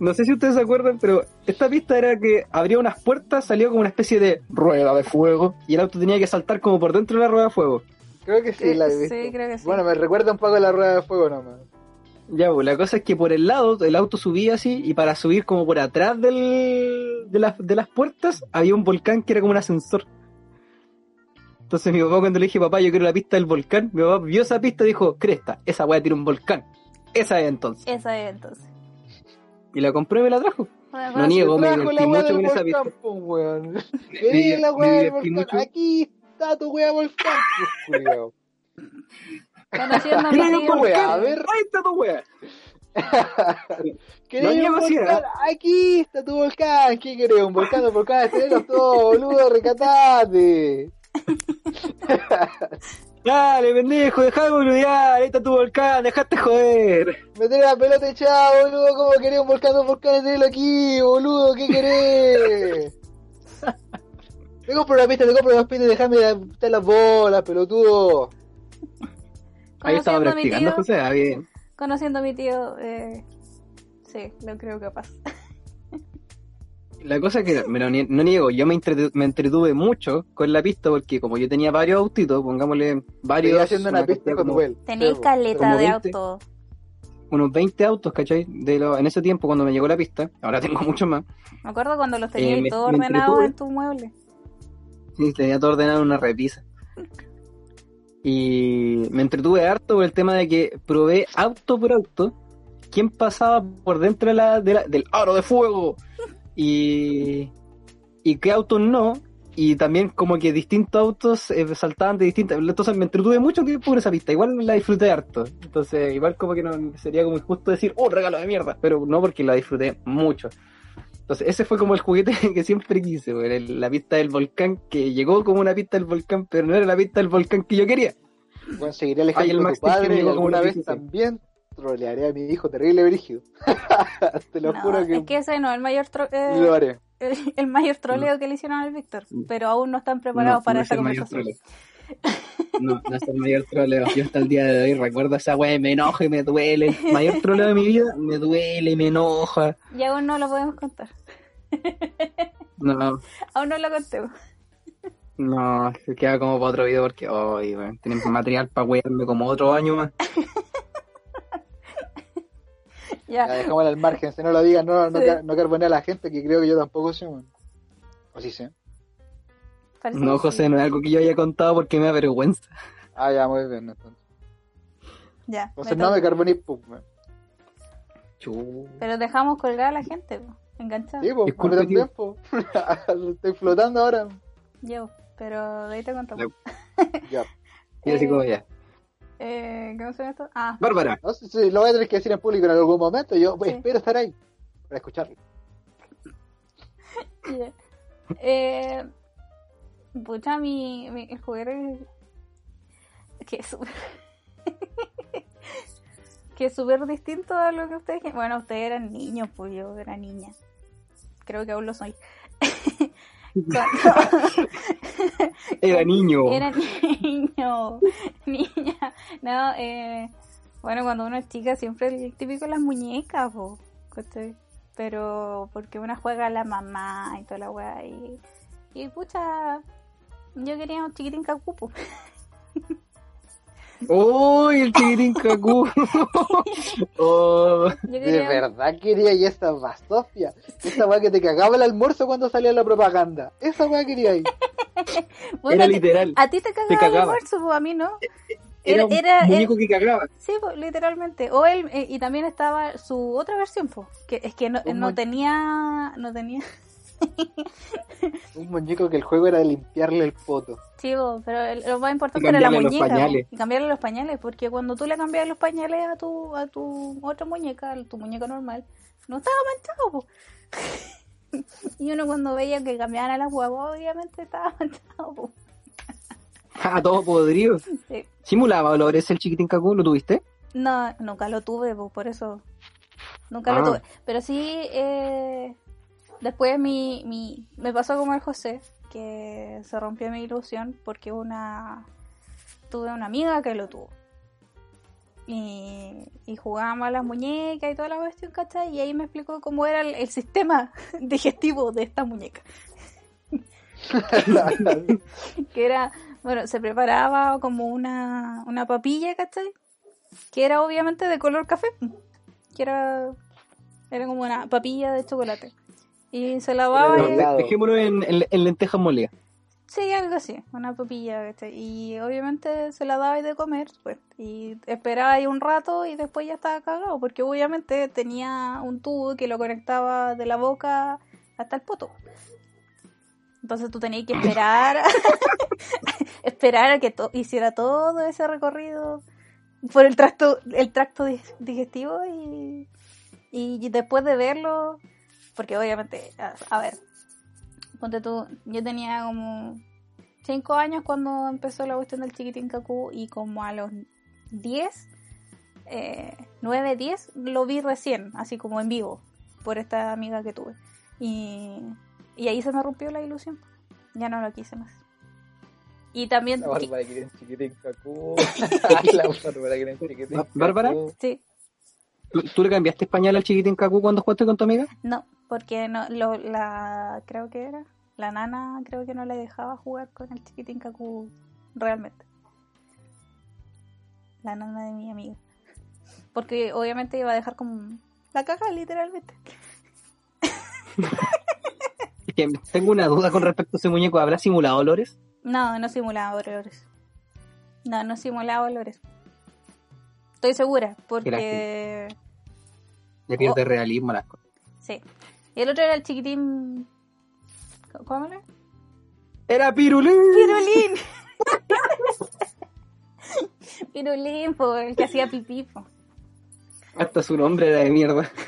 Speaker 2: No sé si ustedes se acuerdan, pero esta pista era que abría unas puertas, salió como una especie de rueda de fuego y el auto tenía que saltar como por dentro de la rueda de fuego.
Speaker 3: Creo que sí, la he
Speaker 1: Sí, creo que sí.
Speaker 3: Bueno, me recuerda un poco a la rueda de fuego nomás.
Speaker 2: Ya, pues la cosa es que por el lado el auto subía así y para subir como por atrás del, de, las, de las puertas había un volcán que era como un ascensor. Entonces mi papá cuando le dije, papá, yo quiero la pista del volcán, mi papá vio esa pista y dijo, cresta, esa weá tiene un volcán. Esa es entonces.
Speaker 1: Esa es entonces.
Speaker 2: Y la compré y me la trajo.
Speaker 1: Bueno,
Speaker 2: No niego, me divertí
Speaker 3: weá
Speaker 2: mucho con esa
Speaker 3: volcán,
Speaker 2: pista.
Speaker 3: weón. Vení la weá del volcán.
Speaker 2: mucho.
Speaker 3: Aquí está tu weá volcán, pues, culiao.
Speaker 1: Conociendo
Speaker 3: weá, a ver.
Speaker 2: Ahí está tu weá.
Speaker 3: ¿Querés
Speaker 2: No
Speaker 3: un volcán? Aquí está tu volcán. ¿Qué querés? ¿Un volcán? ¿Un volcán? Estrenos todo, boludo, recatate.
Speaker 2: Dale, pendejo, dejá de boludear, ahí está tu volcán, dejaste joder.
Speaker 3: Meter la pelota echada, boludo. ¿Cómo querés un volcán? Dos volcanes, tenelo aquí, boludo. ¿Qué querés? Te compro una pista, te compro dos pistas, déjame dar las bolas, pelotudo.
Speaker 2: Ahí estaba practicando, José, ah, bien.
Speaker 1: conociendo a mi tío, eh, sí, lo creo capaz.
Speaker 2: La cosa es que, me lo nie- no niego, yo me, entretu- me entretuve mucho con la pista porque como yo tenía varios autitos, pongámosle varios...
Speaker 3: Estoy haciendo una pista con
Speaker 2: como.
Speaker 1: Tenéis caleta de
Speaker 2: 20.
Speaker 1: auto.
Speaker 2: Unos 20 autos, ¿cachai? De lo- en ese tiempo cuando me llegó la pista, ahora tengo muchos más.
Speaker 1: Me acuerdo cuando los tenías
Speaker 2: Eh, me
Speaker 1: ordenados
Speaker 2: entretuve.
Speaker 1: en tu mueble.
Speaker 2: Sí, tenía todo ordenado en una repisa. Y me entretuve harto por el tema de que probé auto por auto quién pasaba por dentro de la, de la- del aro de fuego y, y qué autos no. Y también como que distintos autos eh, saltaban de distintas... Entonces me entretuve mucho tiempo por esa pista. Igual la disfruté harto. Entonces igual como que no sería como injusto decir, oh, regalo de mierda. Pero no porque la disfruté mucho. Entonces, ese fue como el juguete que siempre quise, güey, la pista del volcán, que llegó como una pista del volcán, pero no era la pista del volcán que yo quería.
Speaker 3: Bueno, seguiré el
Speaker 2: Ay, el
Speaker 3: ejemplo de tu padre alguna
Speaker 2: una
Speaker 3: vez
Speaker 2: 16.
Speaker 3: también trolearé a mi hijo terrible brígido. Te lo
Speaker 1: No,
Speaker 3: juro que,
Speaker 1: es que ese no el mayor, tro- eh,
Speaker 3: lo haré.
Speaker 1: el, el mayor troleo que le hicieron al Víctor, pero aún no están preparados
Speaker 2: No,
Speaker 1: para
Speaker 2: no
Speaker 1: esa
Speaker 2: es el mayor
Speaker 1: conversación.
Speaker 2: troleo. No, no es el mayor troleo. Yo hasta el día de hoy recuerdo esa weá, me enoja y me duele. El mayor troleo de mi vida, me duele y me enoja.
Speaker 1: Y aún no lo podemos contar.
Speaker 2: No,
Speaker 1: Aún no lo contemos.
Speaker 2: no, se queda como para otro video porque hoy, weón, tenemos material para wearme como otro año más.
Speaker 3: Ya,
Speaker 1: Ya,
Speaker 3: dejámoslo al margen, si no lo digan, no, no,
Speaker 1: Sí.
Speaker 3: car- no carbonea a la gente, que creo que yo tampoco sé. weón. O sí sé.
Speaker 1: parece
Speaker 2: No, José,
Speaker 1: sí.
Speaker 2: no es algo que yo haya contado porque me da vergüenza.
Speaker 3: Ah, ya, muy bien. Entonces,
Speaker 1: Ya,
Speaker 3: entonces
Speaker 1: me
Speaker 3: no me carboné, pues. weón.
Speaker 2: Chu.
Speaker 1: Pero dejamos colgar a la gente, po, enganchada.
Speaker 3: Sí, pues, mí también, pues. Estoy flotando ahora.
Speaker 1: Yo, pero de ahí te contamos.
Speaker 3: Ya.
Speaker 2: Y así como ya.
Speaker 1: Eh, ¿Cómo se llama esto? Ah,
Speaker 2: Bárbara.
Speaker 3: No sé si lo voy a tener que decir en público en algún momento. Yo
Speaker 1: Sí.
Speaker 3: espero estar ahí para escucharlo.
Speaker 1: ya. Eh, pucha, mi, mi el juguete que es súper que es súper distinto a lo que ustedes bueno ustedes eran niños pues yo era niña creo que aún lo soy
Speaker 2: Era niño.
Speaker 1: Era niño, niña. No, eh, bueno, cuando uno es chica siempre el típico las muñecas, po. Pero porque una juega a la mamá y toda la weá. Y, y pucha, yo quería un chiquitín cacupo.
Speaker 2: ¡Uy, el chiquitín cacú! oh,
Speaker 3: De verdad quería y esta basofia. Esa weá que te cagaba el almuerzo cuando salía la propaganda. Esa weá quería.
Speaker 1: Bueno,
Speaker 2: era literal.
Speaker 1: A ti te cagaba, el
Speaker 2: cagaba.
Speaker 1: almuerzo, pues a mí no.
Speaker 2: Era un
Speaker 1: era-
Speaker 2: muñeco que cagaba.
Speaker 1: Sí, po, literalmente. O él, eh, y también estaba su otra versión, po, que es que no, no tenía, no tenía,
Speaker 3: Un muñeco que el juego era de limpiarle el poto.
Speaker 1: sí, po, pero el- lo más importante era la muñeca, po,
Speaker 2: pañales.
Speaker 1: y cambiarle los pañales, porque cuando tú le cambias los pañales a tu, a tu otra muñeca, a tu muñeca normal, no estaba manchado, po. y uno cuando veía que cambiaban a las huevos, obviamente estaba manchado, po.
Speaker 2: Ah, todo podrido.
Speaker 1: Sí.
Speaker 2: ¿Simulaba olores el chiquitín cacú? ¿Lo tuviste?
Speaker 1: No, nunca lo tuve, pues, por eso. Nunca
Speaker 2: Ah.
Speaker 1: lo tuve. Pero sí, eh, después mi, mi, me pasó como el José, que se rompió mi ilusión porque una tuve una amiga que lo tuvo. Y, y jugábamos a las muñecas y toda la cuestión, ¿cachai? Y ahí me explicó cómo era el, sistema digestivo de esta muñeca. que era, bueno, se preparaba como una, una papilla, ¿cachai? Que era obviamente de color café, que era, era como una papilla de chocolate. Y se lavaba
Speaker 2: de- Dejémoslo en, en, en lentejas molidas.
Speaker 1: Sí, algo así, una papilla. Y obviamente se la daba de comer, pues, y esperaba ahí un rato y después ya estaba cagado, porque obviamente tenía un tubo que lo conectaba de la boca hasta el poto. Entonces tú tenías que esperar, esperar a que to- hiciera todo ese recorrido por el tracto, el tracto di- digestivo y, y después de verlo, porque obviamente, a, a ver, ponte tú, yo tenía como 5 años cuando empezó la cuestión del chiquitín cacú y como a los 10, eh, 9, 10, lo vi recién, así como en vivo, por esta amiga que tuve. Y, y ahí se me rompió la ilusión. Ya no lo quise más. Y también,
Speaker 3: La Bárbara que chiquitín cacú. La Bárbara que chiquitín
Speaker 2: ¿Bárbara?
Speaker 3: cacú.
Speaker 1: sí,
Speaker 2: ¿Tú, le cambiaste español al chiquitín Kaku cuando jugaste con tu amiga?
Speaker 1: no, porque no, lo, la, creo que era, la nana creo que no le dejaba jugar con el chiquitín cacú realmente. La nana de mi amiga. Porque obviamente iba a dejar como la caja literalmente.
Speaker 2: Tengo una duda con respecto a ese muñeco. ¿Habrá simulado olores?
Speaker 1: No, no simulaba olores. No, no simulaba olores. Estoy segura, porque...
Speaker 2: Le pierde
Speaker 1: Oh.
Speaker 2: realismo las cosas.
Speaker 1: Sí. Y el otro era el chiquitín... ¿Cómo era?
Speaker 2: ¡Era Pirulín!
Speaker 1: ¡Pirulín! Pirulín, po, el que hacía pipí. po.
Speaker 2: Hasta su nombre era de mierda.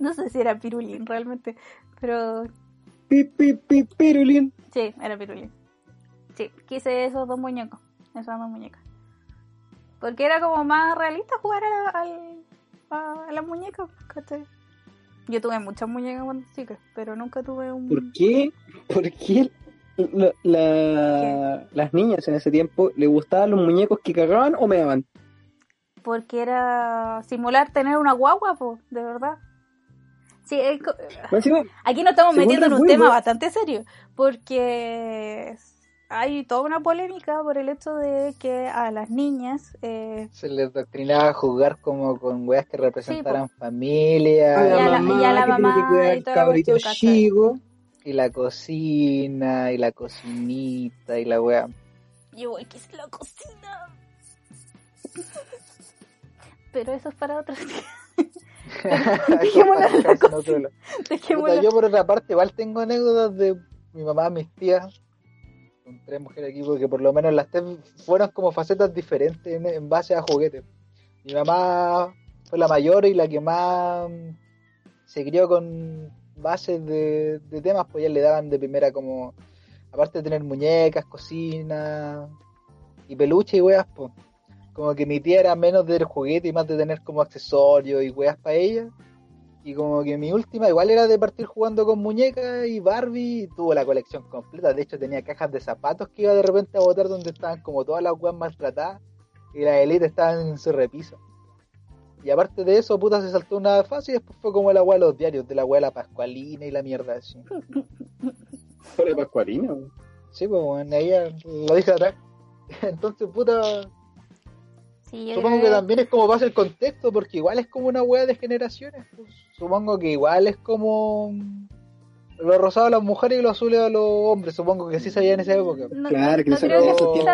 Speaker 1: No sé si era Pirulín realmente, pero
Speaker 2: Pi, pi, pi, Pirulín.
Speaker 1: sí, era Pirulín. Sí, quise esos dos muñecos, esas dos muñecas. Porque era como más realista jugar a, a, a las muñecas, ¿cachai? Yo tuve muchas muñecas cuando chica, pero nunca tuve un...
Speaker 2: ¿Por qué? ¿Por qué la- la- las niñas en ese tiempo le gustaban los muñecos que cagaban o me daban?
Speaker 1: Porque era simular tener una guagua, po, de verdad. Sí, es
Speaker 2: Encima,
Speaker 1: aquí nos estamos
Speaker 2: Según
Speaker 1: metiendo en un tema bastante serio, porque hay toda una polémica por el hecho de que a las niñas eh,
Speaker 3: Se les doctrinaba a jugar como con weas que representaran
Speaker 2: a
Speaker 3: familia
Speaker 1: Y a la- y a mamá
Speaker 2: que
Speaker 1: y la
Speaker 3: y la cocina y la cocinita y la wea.
Speaker 1: yo voy que es la cocina. Pero eso es para otro Dejémoslo
Speaker 3: No, no, no. Yo por otra parte igual tengo anécdotas de mi mamá, mis tías, con tres mujeres aquí, porque por lo menos las tres fueron como facetas diferentes en, base a juguetes. Mi mamá fue la mayor y la que más se crió con bases de, de temas, pues ya le daban de primera como, aparte de tener muñecas, cocina y peluche y weas, pues. Como que mi tía era menos del juguete y más de tener como accesorios y weas para ella. Y como que mi última igual era de partir jugando con muñecas y Barbie y tuvo la colección completa. De hecho tenía cajas de zapatos que iba de repente a botar donde estaban como todas las weas maltratadas y las élites estaban en su repisa. Y aparte de eso, puta, se saltó una fase y después fue como la wea de los diarios, de la wea de la Pascualina y la mierda así.
Speaker 2: De Pascualina.
Speaker 3: Sí, pues bueno, ella lo dije atrás. Entonces, puta,
Speaker 1: Sí,
Speaker 3: Supongo
Speaker 1: creo
Speaker 3: que también es como base el contexto, porque igual es como una wea de generaciones. pues. Supongo que igual es como lo rosado a las mujeres y lo azul a los hombres. Supongo que así se veía en esa época.
Speaker 1: No,
Speaker 2: Claro, que
Speaker 1: no
Speaker 2: en ese-
Speaker 1: creo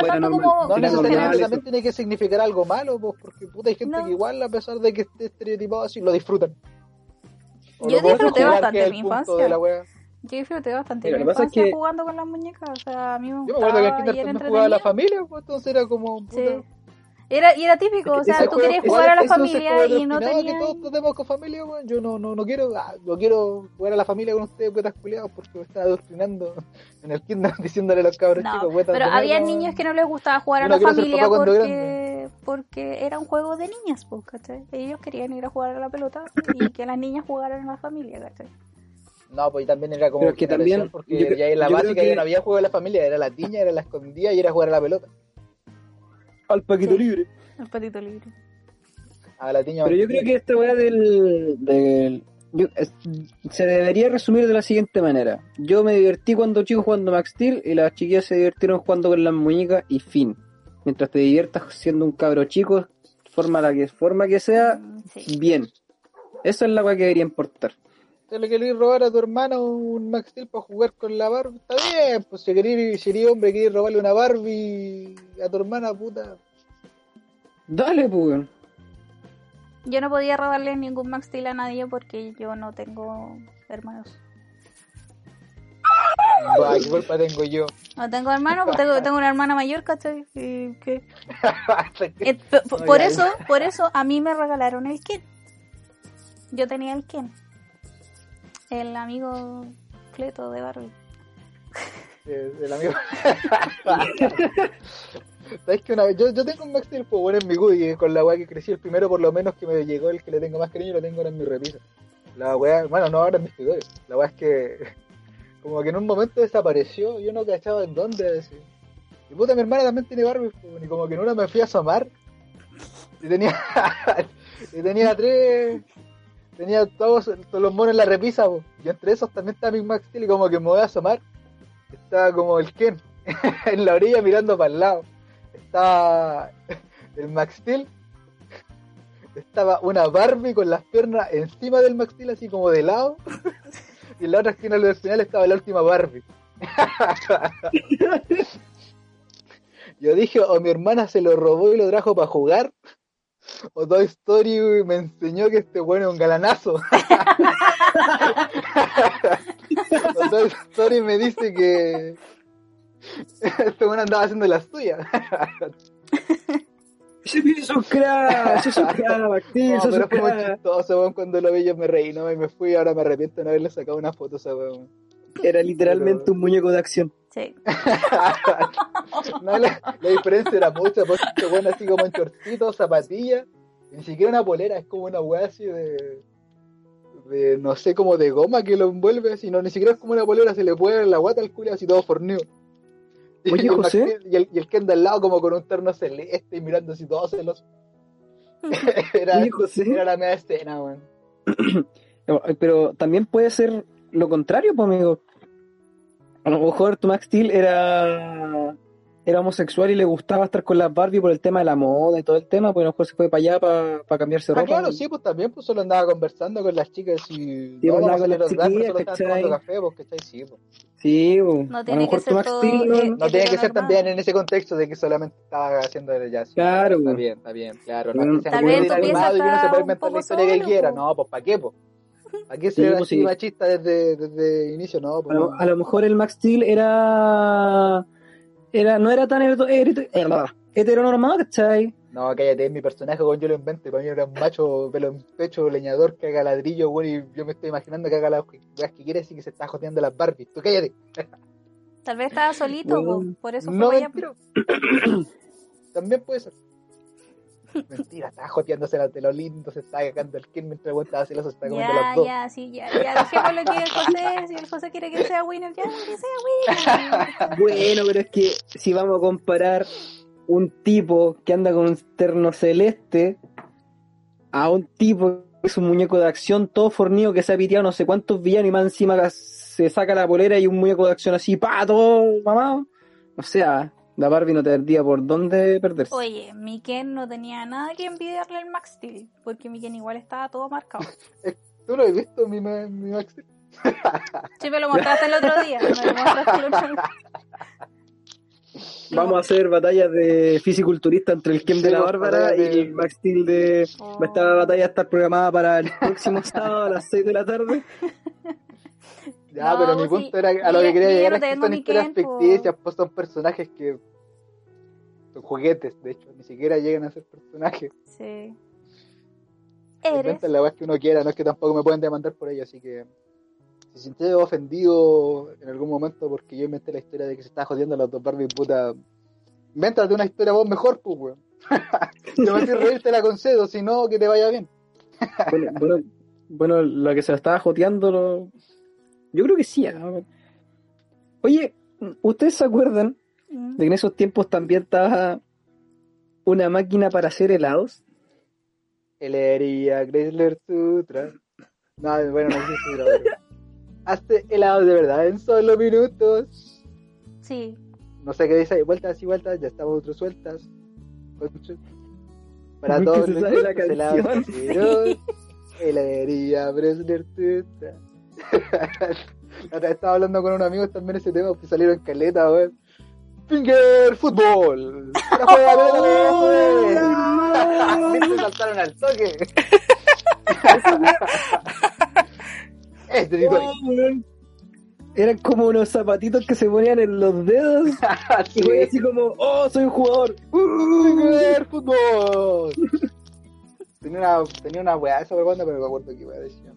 Speaker 2: era normal.
Speaker 1: como-
Speaker 3: No necesariamente
Speaker 2: eso.
Speaker 3: tiene que significar algo malo, pues, porque puta hay gente
Speaker 1: No.
Speaker 3: que igual, a pesar de que esté estereotipado así, lo disfrutan. O
Speaker 1: Yo
Speaker 3: lo
Speaker 1: disfruté bastante
Speaker 3: que
Speaker 1: mi infancia.
Speaker 3: de la wea.
Speaker 1: Yo disfruté bastante
Speaker 2: Mira,
Speaker 1: mi
Speaker 2: que es
Speaker 1: infancia
Speaker 2: que-
Speaker 1: jugando con las muñecas. O sea, a mí me
Speaker 3: Yo me
Speaker 1: gustaba
Speaker 3: acuerdo que también jugaba a la familia, pues entonces era como. puta,
Speaker 1: Sí. Era, y era típico, o sea, tú
Speaker 2: juego-
Speaker 1: querías jugar a la familia y no tenías...
Speaker 3: que todos tenemos con familia, weón. Yo no, no, no quiero, ah, no quiero jugar a la familia con ustedes, puetas culiados, porque me están adoctrinando en el kinder diciéndole a los cabros
Speaker 1: No,
Speaker 3: chicos,
Speaker 1: pero había niños que no les gustaba jugar a la familia porque, porque era un juego de niñas, pues, ¿cachai? Ellos querían ir a jugar a la pelota y que las niñas jugaran a la familia, ¿cachai?
Speaker 3: No, pues también era como.
Speaker 2: Pero que también,
Speaker 3: Porque
Speaker 2: yo
Speaker 3: ya en la básica
Speaker 2: que-
Speaker 3: ya no había juego de la familia, era la niña, era la escondida y era jugar a la pelota.
Speaker 2: Al paquito
Speaker 1: Sí.
Speaker 2: libre.
Speaker 1: El patito libre.
Speaker 3: a la tiña.
Speaker 2: Pero yo creo que esta weá del. del yo- es- se debería resumir de la siguiente manera. Yo me divertí cuando chico jugando Max Steel y las chiquillas se divirtieron jugando con las muñecas y fin. Mientras te diviertas siendo un cabro chico, forma la que forma que sea,
Speaker 1: Mm, Sí.
Speaker 2: bien. Eso es la weá que debería importar.
Speaker 3: Si le querés robar a tu hermano un Max Steel para jugar con la Barbie, está bien. Pues si querés, si eres hombre, querés robarle una Barbie a tu hermana, puta.
Speaker 2: Dale, pues.
Speaker 1: Yo no podía robarle ningún Max Steel a nadie porque yo no tengo hermanos.
Speaker 3: Bah, ¿qué culpa tengo yo?
Speaker 1: No tengo hermanos, pues tengo, tengo una hermana mayor, ¿cachai? Y que- Eh, por
Speaker 3: ya,
Speaker 1: eso, por eso a mí me regalaron el Ken. Yo tenía el Ken. El amigo Cleto de Barbie.
Speaker 3: Eh, el amigo. ¿Sabes que una vez? Yo, yo tengo un Max pues bueno, en mi Goody, que con la weá que crecí, el primero por lo menos que me llegó, el que le tengo más cariño, lo tengo ahora en mi repisa. La weá, bueno, no ahora en mi escritorio. La weá es que, como que en un momento desapareció, yo no cachaba en dónde. Así. Y puta, mi hermana también tiene Barbie, pues, y como que en una me fui a asomar, y tenía, y tenía tres. Tenía todos, todos los monos en la repisa, y entre esos también estaba mi Max Steel, y como que me voy a asomar, estaba como el Ken en la orilla mirando para el lado. Estaba el Max Steel. Estaba una Barbie con las piernas encima del Max Steel, así como de lado. Y en la otra esquina del final estaba la última Barbie. Yo dije, o mi hermana se lo robó y lo trajo para jugar. O Toy Story me enseñó que este bueno es un galanazo. o Toy Story me dice que este bueno andaba haciendo las suyas.
Speaker 2: Eso es crack, eso es crack, eso
Speaker 3: pero
Speaker 2: es
Speaker 3: fue muy
Speaker 2: crack.
Speaker 3: chistoso, weón, cuando lo vi yo me reí, no, y me fui, ahora me arrepiento de no haberle sacado una foto a esa weón.
Speaker 2: Era literalmente un muñeco de acción.
Speaker 1: Sí.
Speaker 3: no, la, la diferencia era mucha, pues este weón así como en chorcito, zapatillas, ni siquiera una polera, es como una weá así de, de, no sé, como de goma que lo envuelve, así, no, ni siquiera es como una polera, se le puede la guata al culo así todo fornido. Y,
Speaker 2: Oye, José.
Speaker 3: Y el, y el Ken de al lado como con un terno celeste y mirando así todo celoso. era,
Speaker 2: Oye, José.
Speaker 3: era la media escena, weón.
Speaker 2: Pero también puede ser lo contrario, pues, amigo. A lo mejor tu Max Steel era, era homosexual y le gustaba estar con las Barbie por el tema de la moda y todo el tema, pues a lo mejor se fue para allá para cambiarse
Speaker 3: Ah,
Speaker 2: ropa.
Speaker 3: claro, sí, pues también pues solo andaba conversando con las chicas y
Speaker 2: Sí, pues,
Speaker 3: vamos
Speaker 2: andaba
Speaker 3: a
Speaker 2: con las
Speaker 3: pero
Speaker 2: chiquillas,
Speaker 3: solo estaban
Speaker 2: ¿cachai?
Speaker 3: tomando café, pues, ¿cachai? Sí, pues.
Speaker 2: Sí, pues,
Speaker 1: No
Speaker 2: a lo
Speaker 1: tiene que
Speaker 2: mejor
Speaker 1: ser
Speaker 2: tu Max
Speaker 1: todo,
Speaker 2: Steel no-
Speaker 3: No tiene que ser también en ese contexto de que solamente estaba haciendo el jazz.
Speaker 2: Claro,
Speaker 3: Está
Speaker 2: pues.
Speaker 3: bien, está bien, claro. No
Speaker 2: Tal vez
Speaker 3: y uno se puede inventar la historia que quiera. No, pues ¿para qué, pues? ¿Para qué
Speaker 2: Sí,
Speaker 3: ser
Speaker 2: pues,
Speaker 3: así
Speaker 2: sí.
Speaker 3: machista desde, desde inicio? No,
Speaker 2: A
Speaker 3: pues.
Speaker 2: lo, a lo mejor el Max Steel era, era no era tan hetero- heteronormado, ¿cachai?
Speaker 3: No, cállate, es mi personaje, weón, yo lo inventé. Para mí era un macho, pelo en pecho, leñador que haga ladrillo, weón, y yo me estoy imaginando que haga las weas que quiere y que se está joteando las Barbies. Tú cállate.
Speaker 1: Tal vez estaba solito,
Speaker 2: Bueno.
Speaker 1: po, por eso fue
Speaker 3: No,
Speaker 1: allá.
Speaker 3: mentira. También puede ser. Mentira, estaba joteándose la- de lo lindo, se estaba cagando el Ken mientras el weón estaba celoso, se estaba comiendo
Speaker 1: Ya,
Speaker 3: las dos.
Speaker 1: ya, sí, ya, ya, dejemos lo que el José, si el José quiere que sea winner, ya, que sea winner.
Speaker 2: Bueno, pero es que si vamos a comparar un tipo que anda con un terno celeste a un tipo que es un muñeco de acción todo fornido que se ha piteado no sé cuántos villanos y más encima se saca la polera y un muñeco de acción así, pa, todo mamado. O sea, la Barbie no tendría por dónde perderse.
Speaker 1: Oye, mi Ken no tenía nada que envidiarle al Max Steel, porque mi Ken igual estaba todo marcado.
Speaker 3: ¿Tú lo has visto, mi, ma- mi Max?
Speaker 1: Sí, me lo mostraste el otro día, me lo mostraste el otro día.
Speaker 2: Vamos a hacer batallas de fisiculturista entre el Ken
Speaker 3: Sí,
Speaker 2: de la Bárbara y
Speaker 3: de-
Speaker 2: el Max Steel de...
Speaker 1: Oh.
Speaker 2: Esta batalla está programada para el próximo sábado a las 6 de la tarde.
Speaker 3: Ya,
Speaker 1: No,
Speaker 3: pero mi
Speaker 1: sí,
Speaker 3: punto era a lo
Speaker 1: yo
Speaker 3: que quería
Speaker 1: yo
Speaker 3: llegar
Speaker 1: no
Speaker 3: es que son historias ficticias, pues son personajes que son juguetes, de hecho, ni siquiera llegan a ser personajes.
Speaker 1: Sí. Eres.
Speaker 3: La weá que uno quiera, no es que tampoco me pueden demandar por ello, así que si sientes ofendido en algún momento porque yo inventé la historia de que se está jodiendo a los dos Barbie, puta, invéntate una historia vos mejor, pues, weón. si me reír, te la concedo, si no, que te vaya bien.
Speaker 2: Bueno, bueno, bueno, lo que se la estaba joteando, lo- yo creo que sí. ¿ah? Oye, ¿ustedes se acuerdan
Speaker 1: Mm.
Speaker 2: de que en esos tiempos también estaba una máquina para hacer helados?
Speaker 3: Helería Chrysler Sutra. No, bueno, no sé si pero... Hazte helado de verdad en solo minutos.
Speaker 1: Sí.
Speaker 3: No sé qué dice ahí, vueltas y vueltas, ya estamos otros sueltas. Para todos los
Speaker 2: la
Speaker 3: helados caseros, Heladería Bresler Sutra. Estaba hablando con un amigo también ese tema, que salieron caleta, weón. Finger Fútbol. La juega, saltaron al toque. Este
Speaker 2: Oh. Eran como unos zapatitos que se ponían en los dedos. Y fue así como, oh, soy un jugador.
Speaker 3: Finger Fútbol. Tenía una, tenía una weá esa banda, pero no me acuerdo qué weá decía.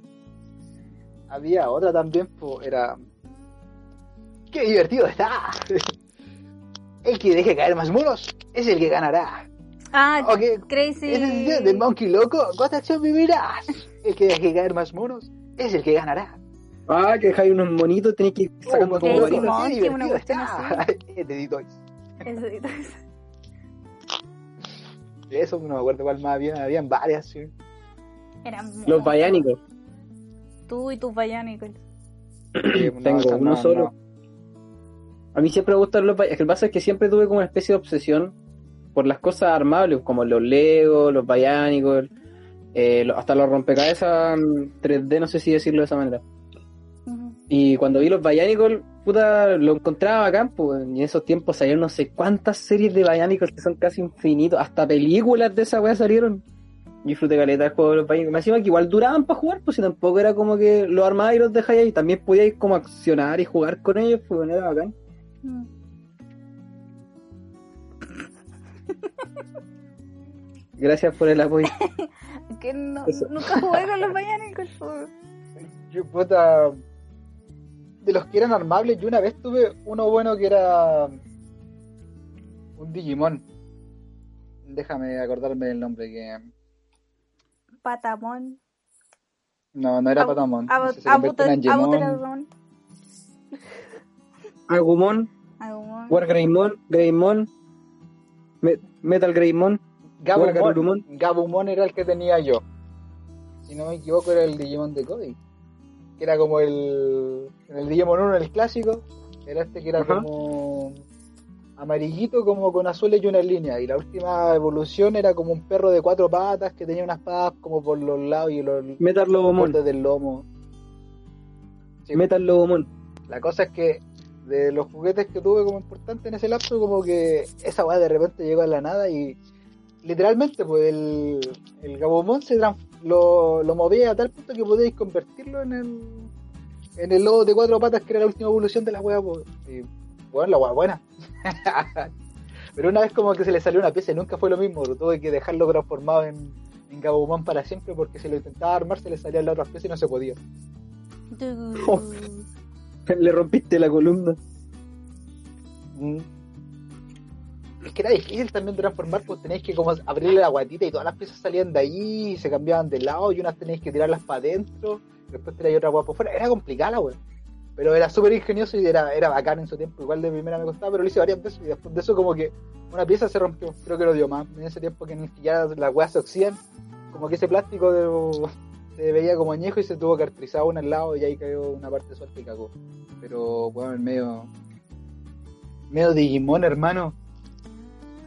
Speaker 3: Había otra también, pues, era. ¡Qué divertido está! El que deje caer más monos es el que ganará.
Speaker 1: Ah, Crazy.
Speaker 3: ¿Ese es el día del Monkey Loco? ¿Cuánta acción vivirás? El que deje caer más monos es el que ganará.
Speaker 2: Ah, que dejáis unos monitos, tenéis que ir sacando
Speaker 3: Oh,
Speaker 2: como
Speaker 1: Crazy
Speaker 2: varitas.
Speaker 1: Monkey,
Speaker 3: qué divertido
Speaker 1: una cuestión
Speaker 3: está. El de.
Speaker 1: Eso,
Speaker 3: no me acuerdo cuál más había, habían varias, sí.
Speaker 1: Eran
Speaker 2: Los bayánicos.
Speaker 1: Tú y tus bayánicos.
Speaker 3: Sí, no,
Speaker 2: Tengo uno
Speaker 3: no,
Speaker 2: solo.
Speaker 3: no.
Speaker 2: A mí siempre me gustaron los bayánicos. Lo que pasa es que siempre tuve como una especie de obsesión por las cosas armables, como los Legos, los bayánicos, eh, hasta los rompecabezas mm, 3D, no sé si decirlo de esa manera. Y cuando vi los Bionicles, puta, lo encontraba bacán, pues, y en esos tiempos salieron no sé cuántas series de Bionicles que son casi infinitos, hasta películas de esa weá salieron. Disfruté caleta el juego de los Bionicles. Me decían que igual duraban para jugar, pues si tampoco era como que los armabas y los dejáis ahí, también podíais como accionar y jugar con ellos, pues bueno, era bacán.
Speaker 1: Mm.
Speaker 2: Gracias por el apoyo.
Speaker 1: Que no,
Speaker 2: Eso.
Speaker 1: nunca jugué con los pues.
Speaker 3: Yo, puta, de los que eran armables, yo una vez tuve uno bueno que era un Digimon. Déjame acordarme del nombre que
Speaker 1: Patamón.
Speaker 3: no, no era Angemon.
Speaker 1: Abuteramón.
Speaker 2: Agumon,
Speaker 1: Agumon.
Speaker 2: Wargreymon, Greymon, Me- Metal Greymon.
Speaker 3: Gabumon. Gabumon era el que tenía yo. Si no me equivoco era el Digimon de Cody. Que era como el en el Digimon 1 el clásico, era este que era
Speaker 2: Ajá.
Speaker 3: como amarillito como con azules y una línea y la última evolución era como un perro de cuatro patas que tenía unas patas como por los lados y los
Speaker 2: Metal Lobomon.
Speaker 3: bordes del lomo. Sí,
Speaker 2: Metal Lobomon.
Speaker 3: La cosa es que de los juguetes que tuve como importante en ese lapso, como que esa weá de repente llegó a la nada y literalmente pues el, el Gabumon se trans- lo, lo movía a tal punto que podíais convertirlo en el en el lobo de cuatro patas que era la última evolución de la weá pues. y bueno la weá buena pero una vez como que se le salió una pieza y nunca fue lo mismo tuve que dejarlo transformado en, en para siempre porque si lo intentaba armar se le salían las otras piezas y no se podía
Speaker 2: Oh. Le rompiste la columna.
Speaker 3: Mm. Es que era difícil también transformar, pues tenéis que como abrirle la guatita y todas las piezas salían de ahí y se cambiaban de lado y unas tenéis que tirarlas para adentro, después tiráis otra guapa por fuera. Era complicada la wea. Pero era súper ingenioso y era, era bacán en su tiempo. Igual de primera me costaba, pero lo hice varias veces y después de eso como que una pieza se rompió. Creo que lo dio más. En ese tiempo que ni siquiera las weas se oxidan, como que ese plástico de- se veía como añejo y se tuvo que artrizar una al lado y ahí cayó una parte suelta y cagó. Pero bueno, en medio... Medio Digimon, hermano.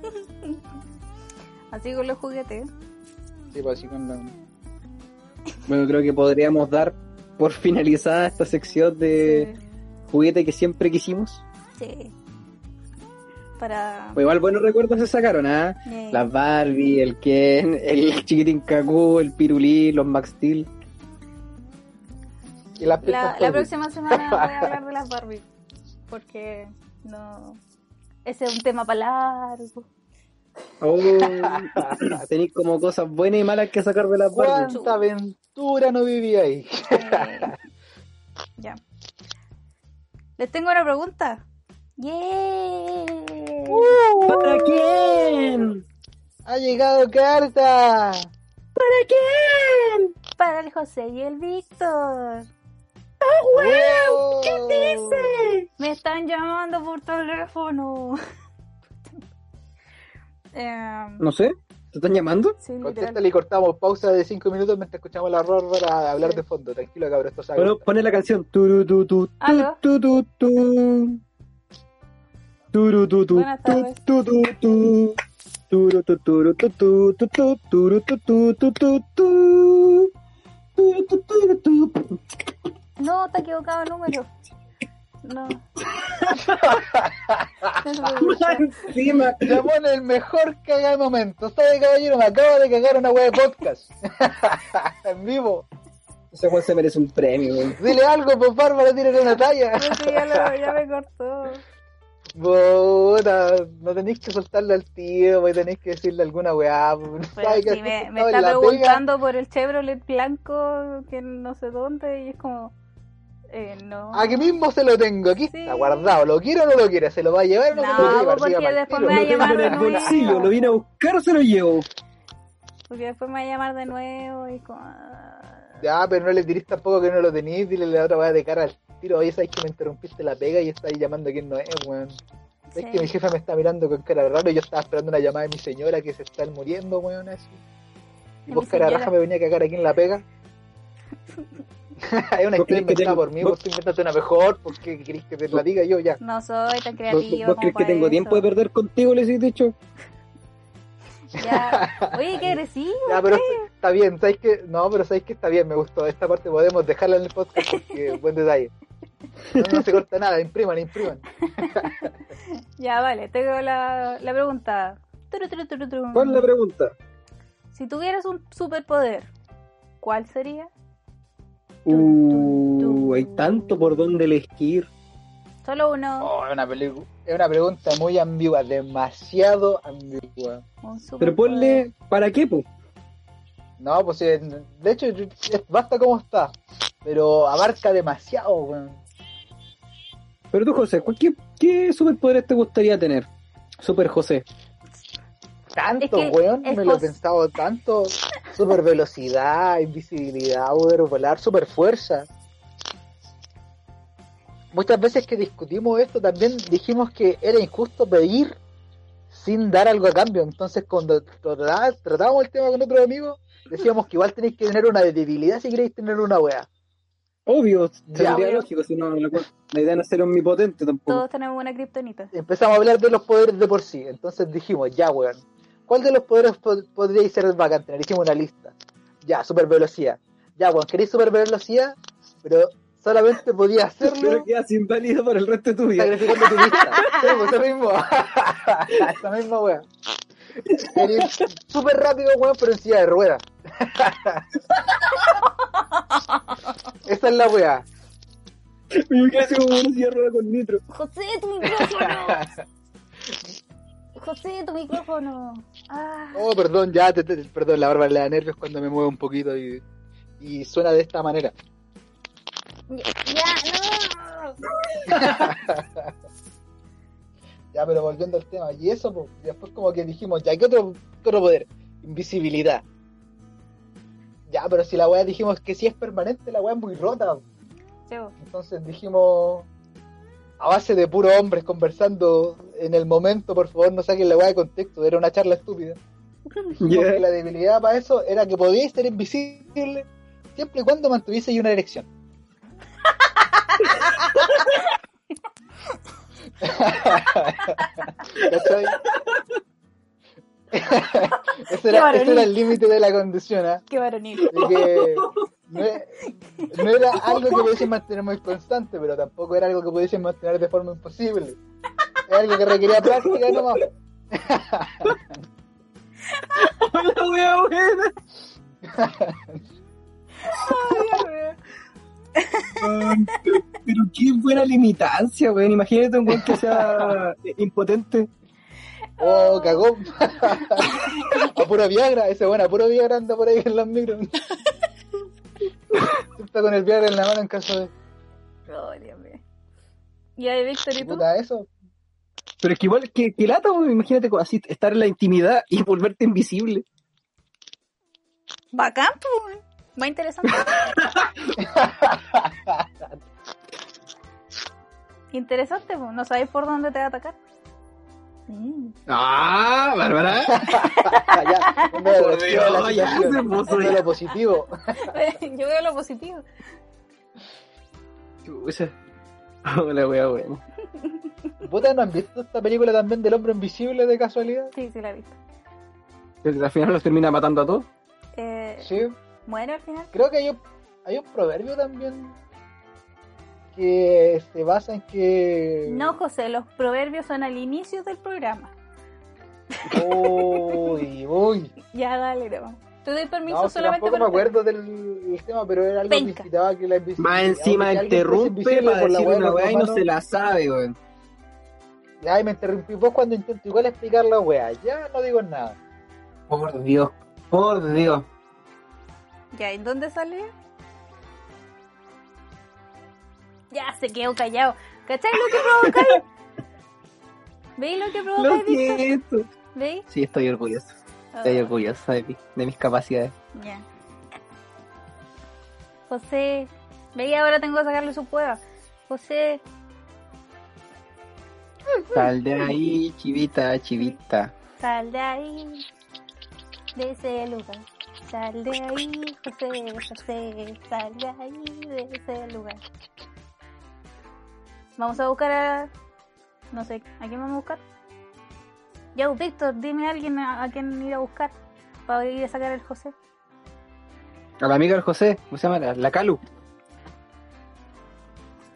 Speaker 1: Así con los juguetes.
Speaker 3: Sí, pues así con la...
Speaker 2: Bueno, creo que podríamos dar por finalizada esta sección de juguete que siempre quisimos.
Speaker 1: Sí. Para.
Speaker 2: Pues igual buenos recuerdos se sacaron, ¿ah?
Speaker 1: Eh,
Speaker 2: Las Barbie, el Ken, el chiquitín Kaku, el Pirulí, los Max Steel.
Speaker 3: Y las
Speaker 1: la, la próxima semana voy a hablar de las Barbie. Porque no. Ese es un tema para largo.
Speaker 2: Oh, tenéis como cosas buenas y malas que sacar de las Barbie.
Speaker 3: ¿Cuánta aventura no viví ahí?
Speaker 1: Ya. Les tengo una pregunta. ¡Yeah!
Speaker 2: ¿Para quién?
Speaker 3: ¡Ha llegado carta!
Speaker 2: ¿Para quién?
Speaker 1: Para el José y el Víctor.
Speaker 3: ¡Wow!
Speaker 2: ¿Qué dice?
Speaker 1: Me están llamando por teléfono. Em,
Speaker 2: No sé. ¿Te están llamando?
Speaker 1: Sí.
Speaker 3: Contéstale y cortamos pausa de 5 minutos mientras escuchamos la horror para hablar de fondo. Tranquilo, cabrón, esto sabe.
Speaker 2: Bueno, pone la canción. Turu, tu, tu, tu, tu, tu, tu. Turu, tu, tu, tu,
Speaker 1: tardes.
Speaker 2: tu, tu, tu. Turu, tu, turu, tu, tu, tu, tu, turu, tu, tu, tu, tu, tu. Turu, tu, turu, tu.
Speaker 1: No, está equivocado el número. No.
Speaker 2: Encima.
Speaker 3: Llamó en el mejor caga de momento. ¿Sabe, caballero? Me acabo de cagar una wea de podcast. en vivo.
Speaker 2: Ese Juan se merece un premio, weón.
Speaker 3: Dile algo, por Bárbara, tírale una talla.
Speaker 1: Sí, ya, lo- ya me cortó.
Speaker 3: Puta, no tenéis que soltarle al tío, pues tenéis que decirle alguna weá. pues.
Speaker 1: Pero
Speaker 3: ¿Sabe que
Speaker 1: si me, me está
Speaker 3: pega?
Speaker 1: preguntando por el Chevrolet blanco que no sé dónde y es como... Eh, no.
Speaker 3: Aquí mismo se lo tengo, aquí
Speaker 1: Sí.
Speaker 3: está guardado. ¿Lo quiere o no lo quiere? ¿Se lo va a llevar o no,
Speaker 1: No,
Speaker 3: se lo va a llevar?
Speaker 1: porque después me va a llamar
Speaker 2: en
Speaker 1: de nuevo.
Speaker 2: bolsillo, lo vine a buscar o se lo llevo.
Speaker 1: Porque después me va a llamar de nuevo y como... ah.
Speaker 3: Ya, pero no le tirís tampoco que no lo tenéis, dile la otra weá de cara al tiro. Oye, sabes que me interrumpiste la pega y estás llamando a quien no es, weón. Es
Speaker 1: Sí.
Speaker 3: que mi jefa me está mirando con cara raro y yo estaba esperando una llamada de mi señora que se está muriendo, weón, así. Y vos cara raja me venía a cagar aquí en la pega. es una
Speaker 2: ¿Vos que
Speaker 3: inventada
Speaker 2: tengo-
Speaker 3: por mí,
Speaker 2: vos-
Speaker 3: vos tú inventate una mejor, porque querés que te la diga yo ya.
Speaker 1: No soy tan
Speaker 2: ¿Vos,
Speaker 1: creativa.
Speaker 2: vos
Speaker 1: como
Speaker 2: crees que tengo
Speaker 1: eso.
Speaker 2: tiempo de perder contigo? Les he dicho.
Speaker 1: Ya. Oye, qué agresivo.
Speaker 3: Ya, pero está bien, ¿sabes que No, pero ¿sabes que Está bien, me gustó. Esta parte podemos dejarla en el podcast porque buen detalle. No, no se corta nada, impriman, impriman.
Speaker 1: Ya, vale, tengo la, la pregunta.
Speaker 2: ¿Cuál es la pregunta?
Speaker 1: Si tuvieras un superpoder, ¿cuál sería?
Speaker 2: Uh, hay tanto por donde elegir.
Speaker 1: Solo uno.
Speaker 3: Oh, es una, pelicu- es una pregunta muy ambigua, demasiado ambigua.
Speaker 2: Pero ponle, ¿para qué, po?
Speaker 3: No, pues de hecho basta como está, pero abarca demasiado, weón.
Speaker 2: Pero tú, José, ¿cuál- ¿qué, qué superpoderes te gustaría tener? Super José.
Speaker 3: Tanto,
Speaker 1: Es que
Speaker 3: weón,
Speaker 1: es
Speaker 3: me lo he pensado tanto. Super velocidad, invisibilidad, poder volar, super fuerza. Muchas veces que discutimos esto también dijimos que era injusto pedir sin dar algo a cambio. Entonces cuando tratá- tratábamos el tema con otros amigos, decíamos que igual tenéis que tener una debilidad si queréis tener una wea.
Speaker 2: Obvio,
Speaker 3: Ya.
Speaker 2: sería lógico, si no, la, la idea no es ser omnipotente tampoco.
Speaker 1: Todos tenemos una kriptonita.
Speaker 3: Empezamos a hablar de los poderes de por sí. Entonces dijimos, ya weón, ¿cuál de los poderes pod- podríais ser bacán tener? Hicimos una lista. Ya, super velocidad. Ya, weón, queréis super velocidad, pero solamente podía hacerlo
Speaker 2: Pero quedas inválido para el resto de tu vida.
Speaker 3: sacrificando tu vista. Sí, pues eso mismo. Esa misma weón. Eres súper rápido, weón, pero en silla de ruedas. Esa es la weá.
Speaker 2: Me quedé así como una silla de ruedas con nitro.
Speaker 1: José, tu micrófono. José, tu micrófono. Ah.
Speaker 3: Oh, perdón, ya, te- te- perdón, la barba le da nervios cuando me muevo un poquito y, y suena de esta manera.
Speaker 1: Ya, ya, no.
Speaker 3: Ya, pero volviendo al tema, y eso, pues, después como que dijimos, ya, ¿qué otro, qué otro poder? Invisibilidad. Ya, pero si la weá dijimos que si es permanente, la weá es muy rota.
Speaker 1: Llevo.
Speaker 3: Entonces dijimos, a base de puros hombres conversando en el momento, por favor no saquen la weá de contexto, era una charla estúpida. Que la debilidad para eso era que podíais ser invisible siempre y cuando mantuvieseis una erección. Ese, era, ese era el límite de la condición, ¿ah?
Speaker 1: Qué varonil.
Speaker 3: Que no, e- no era algo que pudiesen mantener muy constante, pero tampoco era algo que pudiesen mantener de forma imposible. Era algo que requería práctica nomás.
Speaker 2: La wea buena. Weón, pero, pero qué buena limitancia, weón. Imagínate un weón que sea impotente.
Speaker 3: Oh, cagó. a puro Viagra, ese bueno, a puro Viagra anda por ahí en las micros. Está con el Viagra en la mano en caso de.
Speaker 1: Oh, Dios mío. ¿Y ahí, Víctor, y tú?
Speaker 3: Puta, eso.
Speaker 2: Pero es que igual que, que lata, weón. Imagínate así estar en la intimidad y volverte invisible.
Speaker 1: Bacán, pues. Más interesante. interesante, pues. No sabéis por dónde te va a atacar. Sí.
Speaker 2: ¡Ah, Bárbara!
Speaker 3: ya,
Speaker 2: Por
Speaker 3: la
Speaker 2: Dios, ya
Speaker 3: situación,
Speaker 2: se puso
Speaker 3: ponme
Speaker 2: ya.
Speaker 3: lo positivo.
Speaker 1: Yo veo lo positivo.
Speaker 2: Chucha. Hola, wea, bueno.
Speaker 3: ¿Puta, no han visto esta película también del hombre invisible de casualidad?
Speaker 1: Sí, sí la he visto.
Speaker 2: Al final los termina matando a todos.
Speaker 1: Eh,
Speaker 3: Sí.
Speaker 1: ¿Muere al final?
Speaker 3: Creo que hay un, hay un proverbio también que se basa en que...
Speaker 1: No, José, los proverbios son al inicio del programa.
Speaker 3: Uy, uy.
Speaker 1: Ya, dale, no. Te doy permiso
Speaker 3: No,
Speaker 1: solamente
Speaker 3: tampoco me
Speaker 1: para-
Speaker 3: acuerdo del, del tema, pero era algo que
Speaker 1: Penca.
Speaker 3: incitaba que la invisibilidad.
Speaker 2: Más encima
Speaker 3: que
Speaker 2: interrumpe para
Speaker 3: por la
Speaker 2: decir
Speaker 3: weá de
Speaker 2: una weá y no se la sabe, weón.
Speaker 3: Ay, me interrumpí vos cuando intento igual explicar la weá. Ya no digo nada.
Speaker 2: Por Dios, por Dios.
Speaker 1: Ya, ¿en dónde sale? Ya, se quedó callado. ¿Cachai lo que provocáis? ¿Veis lo que
Speaker 2: Lo
Speaker 1: provocáis, Víctor?
Speaker 2: siento.
Speaker 1: ¿Veis?
Speaker 2: Sí, estoy orgulloso. Estoy orgulloso de, mi- de mis capacidades.
Speaker 1: Ya. José, veía ahora tengo que sacarle su prueba. José,
Speaker 2: Sal de ahí, chivita, chivita.
Speaker 1: sal de ahí, de ese lugar. Sal de ahí, José, José, sal de ahí, de ese lugar. Vamos a buscar a... No sé, ¿a quién vamos a buscar? Ya, Víctor, dime a alguien a, a quién ir a buscar para ir a sacar el José.
Speaker 2: A la amiga del José, ¿cómo se llama? La, la Calu.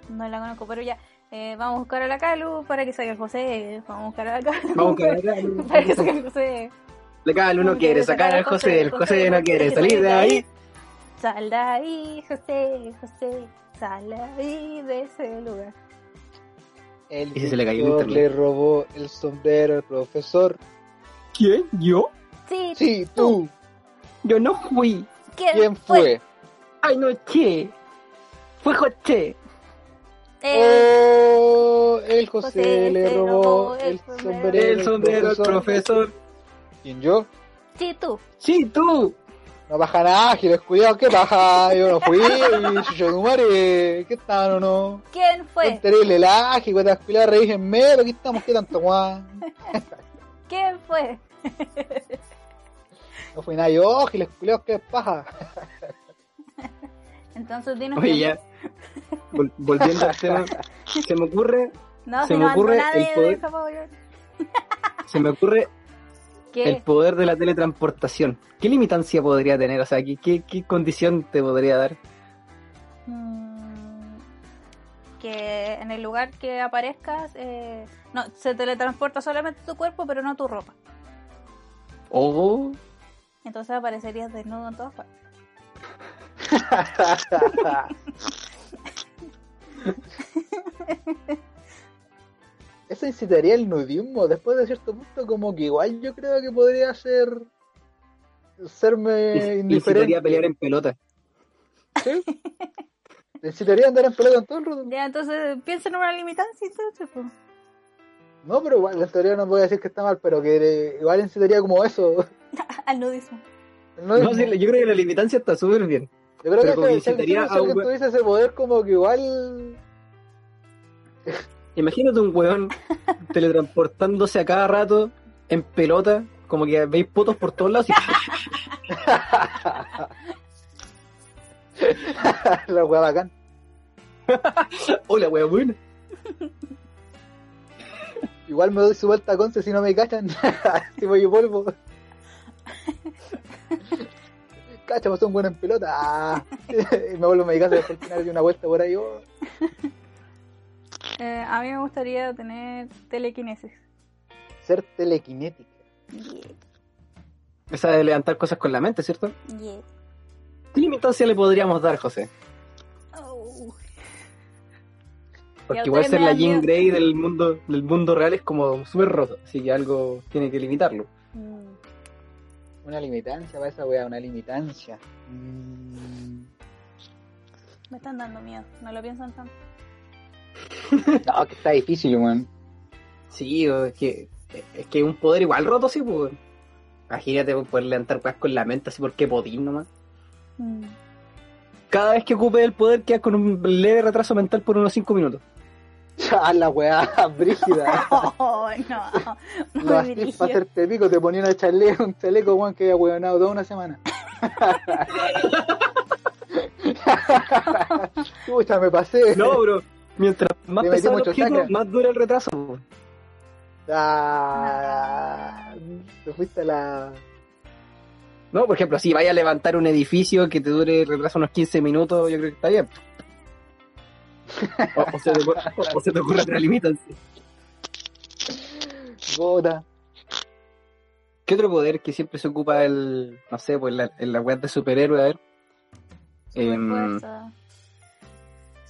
Speaker 1: No la conozco, pero ya. Eh, vamos a buscar a la Calu para que saque el José. Vamos a buscar a la Calu.
Speaker 2: Vamos a buscar a la Calu.
Speaker 1: para que saque el José.
Speaker 2: La Calu no quiere sacar al José, el José no quiere salir de ahí.
Speaker 1: Sal de ahí, José, José. Sal de ahí, de ese lugar.
Speaker 3: El
Speaker 2: Y si se le cayó el
Speaker 3: le robó el sombrero al profesor.
Speaker 2: ¿Quién? ¿Yo?
Speaker 1: Sí,
Speaker 3: Sí, tú.
Speaker 2: Yo no fui.
Speaker 1: ¿quién,
Speaker 3: ¿Quién fue?
Speaker 2: Ay, no, che. Fue José.
Speaker 3: Oh, el José,
Speaker 1: José
Speaker 3: le robó el
Speaker 1: sombrero.
Speaker 2: El sombrero del profesor.
Speaker 3: ¿Quién yo?
Speaker 1: sí, tú.
Speaker 2: Sí, tú.
Speaker 3: No baja nada, Giles cuidado, ¿qué baja? Yo no fui, y Chucho de Humare, ¿qué tal o no?
Speaker 1: ¿Quién fue?
Speaker 3: Terrible laje, cuando las en medio, aquí estamos, ¿qué tanto guay?
Speaker 1: ¿Quién fue?
Speaker 3: No fui nada yo, Giles culiados, ¿qué paja?
Speaker 1: Entonces dinos
Speaker 2: Oye, ya. Vol- volviendo al tema. Se me ocurre.
Speaker 1: No,
Speaker 2: se
Speaker 1: si
Speaker 2: me
Speaker 1: no
Speaker 2: ocurre
Speaker 1: nadie
Speaker 2: el
Speaker 1: de
Speaker 2: poder- se me ocurre
Speaker 1: ¿Qué?
Speaker 2: el poder de la teletransportación. ¿Qué limitancia podría tener? O sea, ¿qué, qué, qué condición te podría dar?
Speaker 1: Mm, que en el lugar que aparezcas, eh, no, se teletransporta solamente tu cuerpo, pero no tu ropa.
Speaker 2: Oh,
Speaker 1: Entonces aparecerías desnudo en todas partes.
Speaker 3: Eso incitaría el nudismo, después de cierto punto, como que igual yo creo que podría ser. serme
Speaker 2: incitaría
Speaker 3: indiferente.
Speaker 2: a pelear en pelota.
Speaker 3: ¿Sí? Te incitaría a andar en pelota en todo el rato.
Speaker 1: Ya, entonces piensa en una limitancia entonces, pues.
Speaker 3: No, pero igual, en teoría no voy a decir que está mal, pero que eh, igual incitaría como eso.
Speaker 1: Al nudismo.
Speaker 3: No,
Speaker 2: No, sí, yo creo que la limitancia está súper bien.
Speaker 3: Yo creo
Speaker 2: pero
Speaker 3: que
Speaker 2: que
Speaker 3: si
Speaker 2: a un-
Speaker 3: tuviese ese poder, como que igual.
Speaker 2: Imagínate un weón teletransportándose a cada rato en pelota, como que veis putos por todos lados y
Speaker 3: la wea bacán.
Speaker 2: hola weón, buena.
Speaker 3: Igual me doy su vuelta a Conce si no me cachan. si voy y polvo. Cacha, pasó un buen en pelota. Ah. y me vuelvo a mi casa después al final de una vuelta por ahí. oh.
Speaker 1: Eh, a mí me gustaría tener telequinesis.
Speaker 3: Ser telequinética.
Speaker 1: Yeah,
Speaker 2: Esa de levantar cosas con la mente, ¿cierto?
Speaker 1: yeah.
Speaker 2: ¿Qué limitancia le podríamos dar, José?
Speaker 1: Oh.
Speaker 2: Porque igual ser la Jean. Grey del mundo, del mundo real es como súper roto, así que algo tiene que limitarlo.
Speaker 3: Una limitancia para esa wea, una limitancia. Mm.
Speaker 1: Me están dando miedo, no lo piensan tanto.
Speaker 3: No, que está difícil, weón.
Speaker 2: Sí, es que es que un poder igual roto, sí, pues. Imagínate poder levantar cosas con la mente así porque podís nomás.
Speaker 1: Mm.
Speaker 2: Cada vez que ocupe el poder quedas con un leve retraso mental por unos 5 minutos.
Speaker 3: Ah, la weá, brígida.
Speaker 1: Oh, no. Muy brígido.
Speaker 3: para hacerte pico, te ponían a chaleco, un chaleco, weón, que había weonado toda una semana. Pucha, me pasé.
Speaker 2: No, bro. Mientras más pesado el objeto,
Speaker 3: sangre.
Speaker 2: más dura el retraso.
Speaker 3: Ah, te fuiste a la.
Speaker 2: No, por ejemplo, si vaya a levantar un edificio que te dure el retraso unos 15 minutos, yo creo que está bien. O, o se, te, ocurre- o se te ocurre otra limitancia.
Speaker 3: Gota.
Speaker 2: ¿Qué otro poder que siempre se ocupa el, no sé, pues la, en la web de superhéroe, a ver? Em,
Speaker 1: Superfuerza.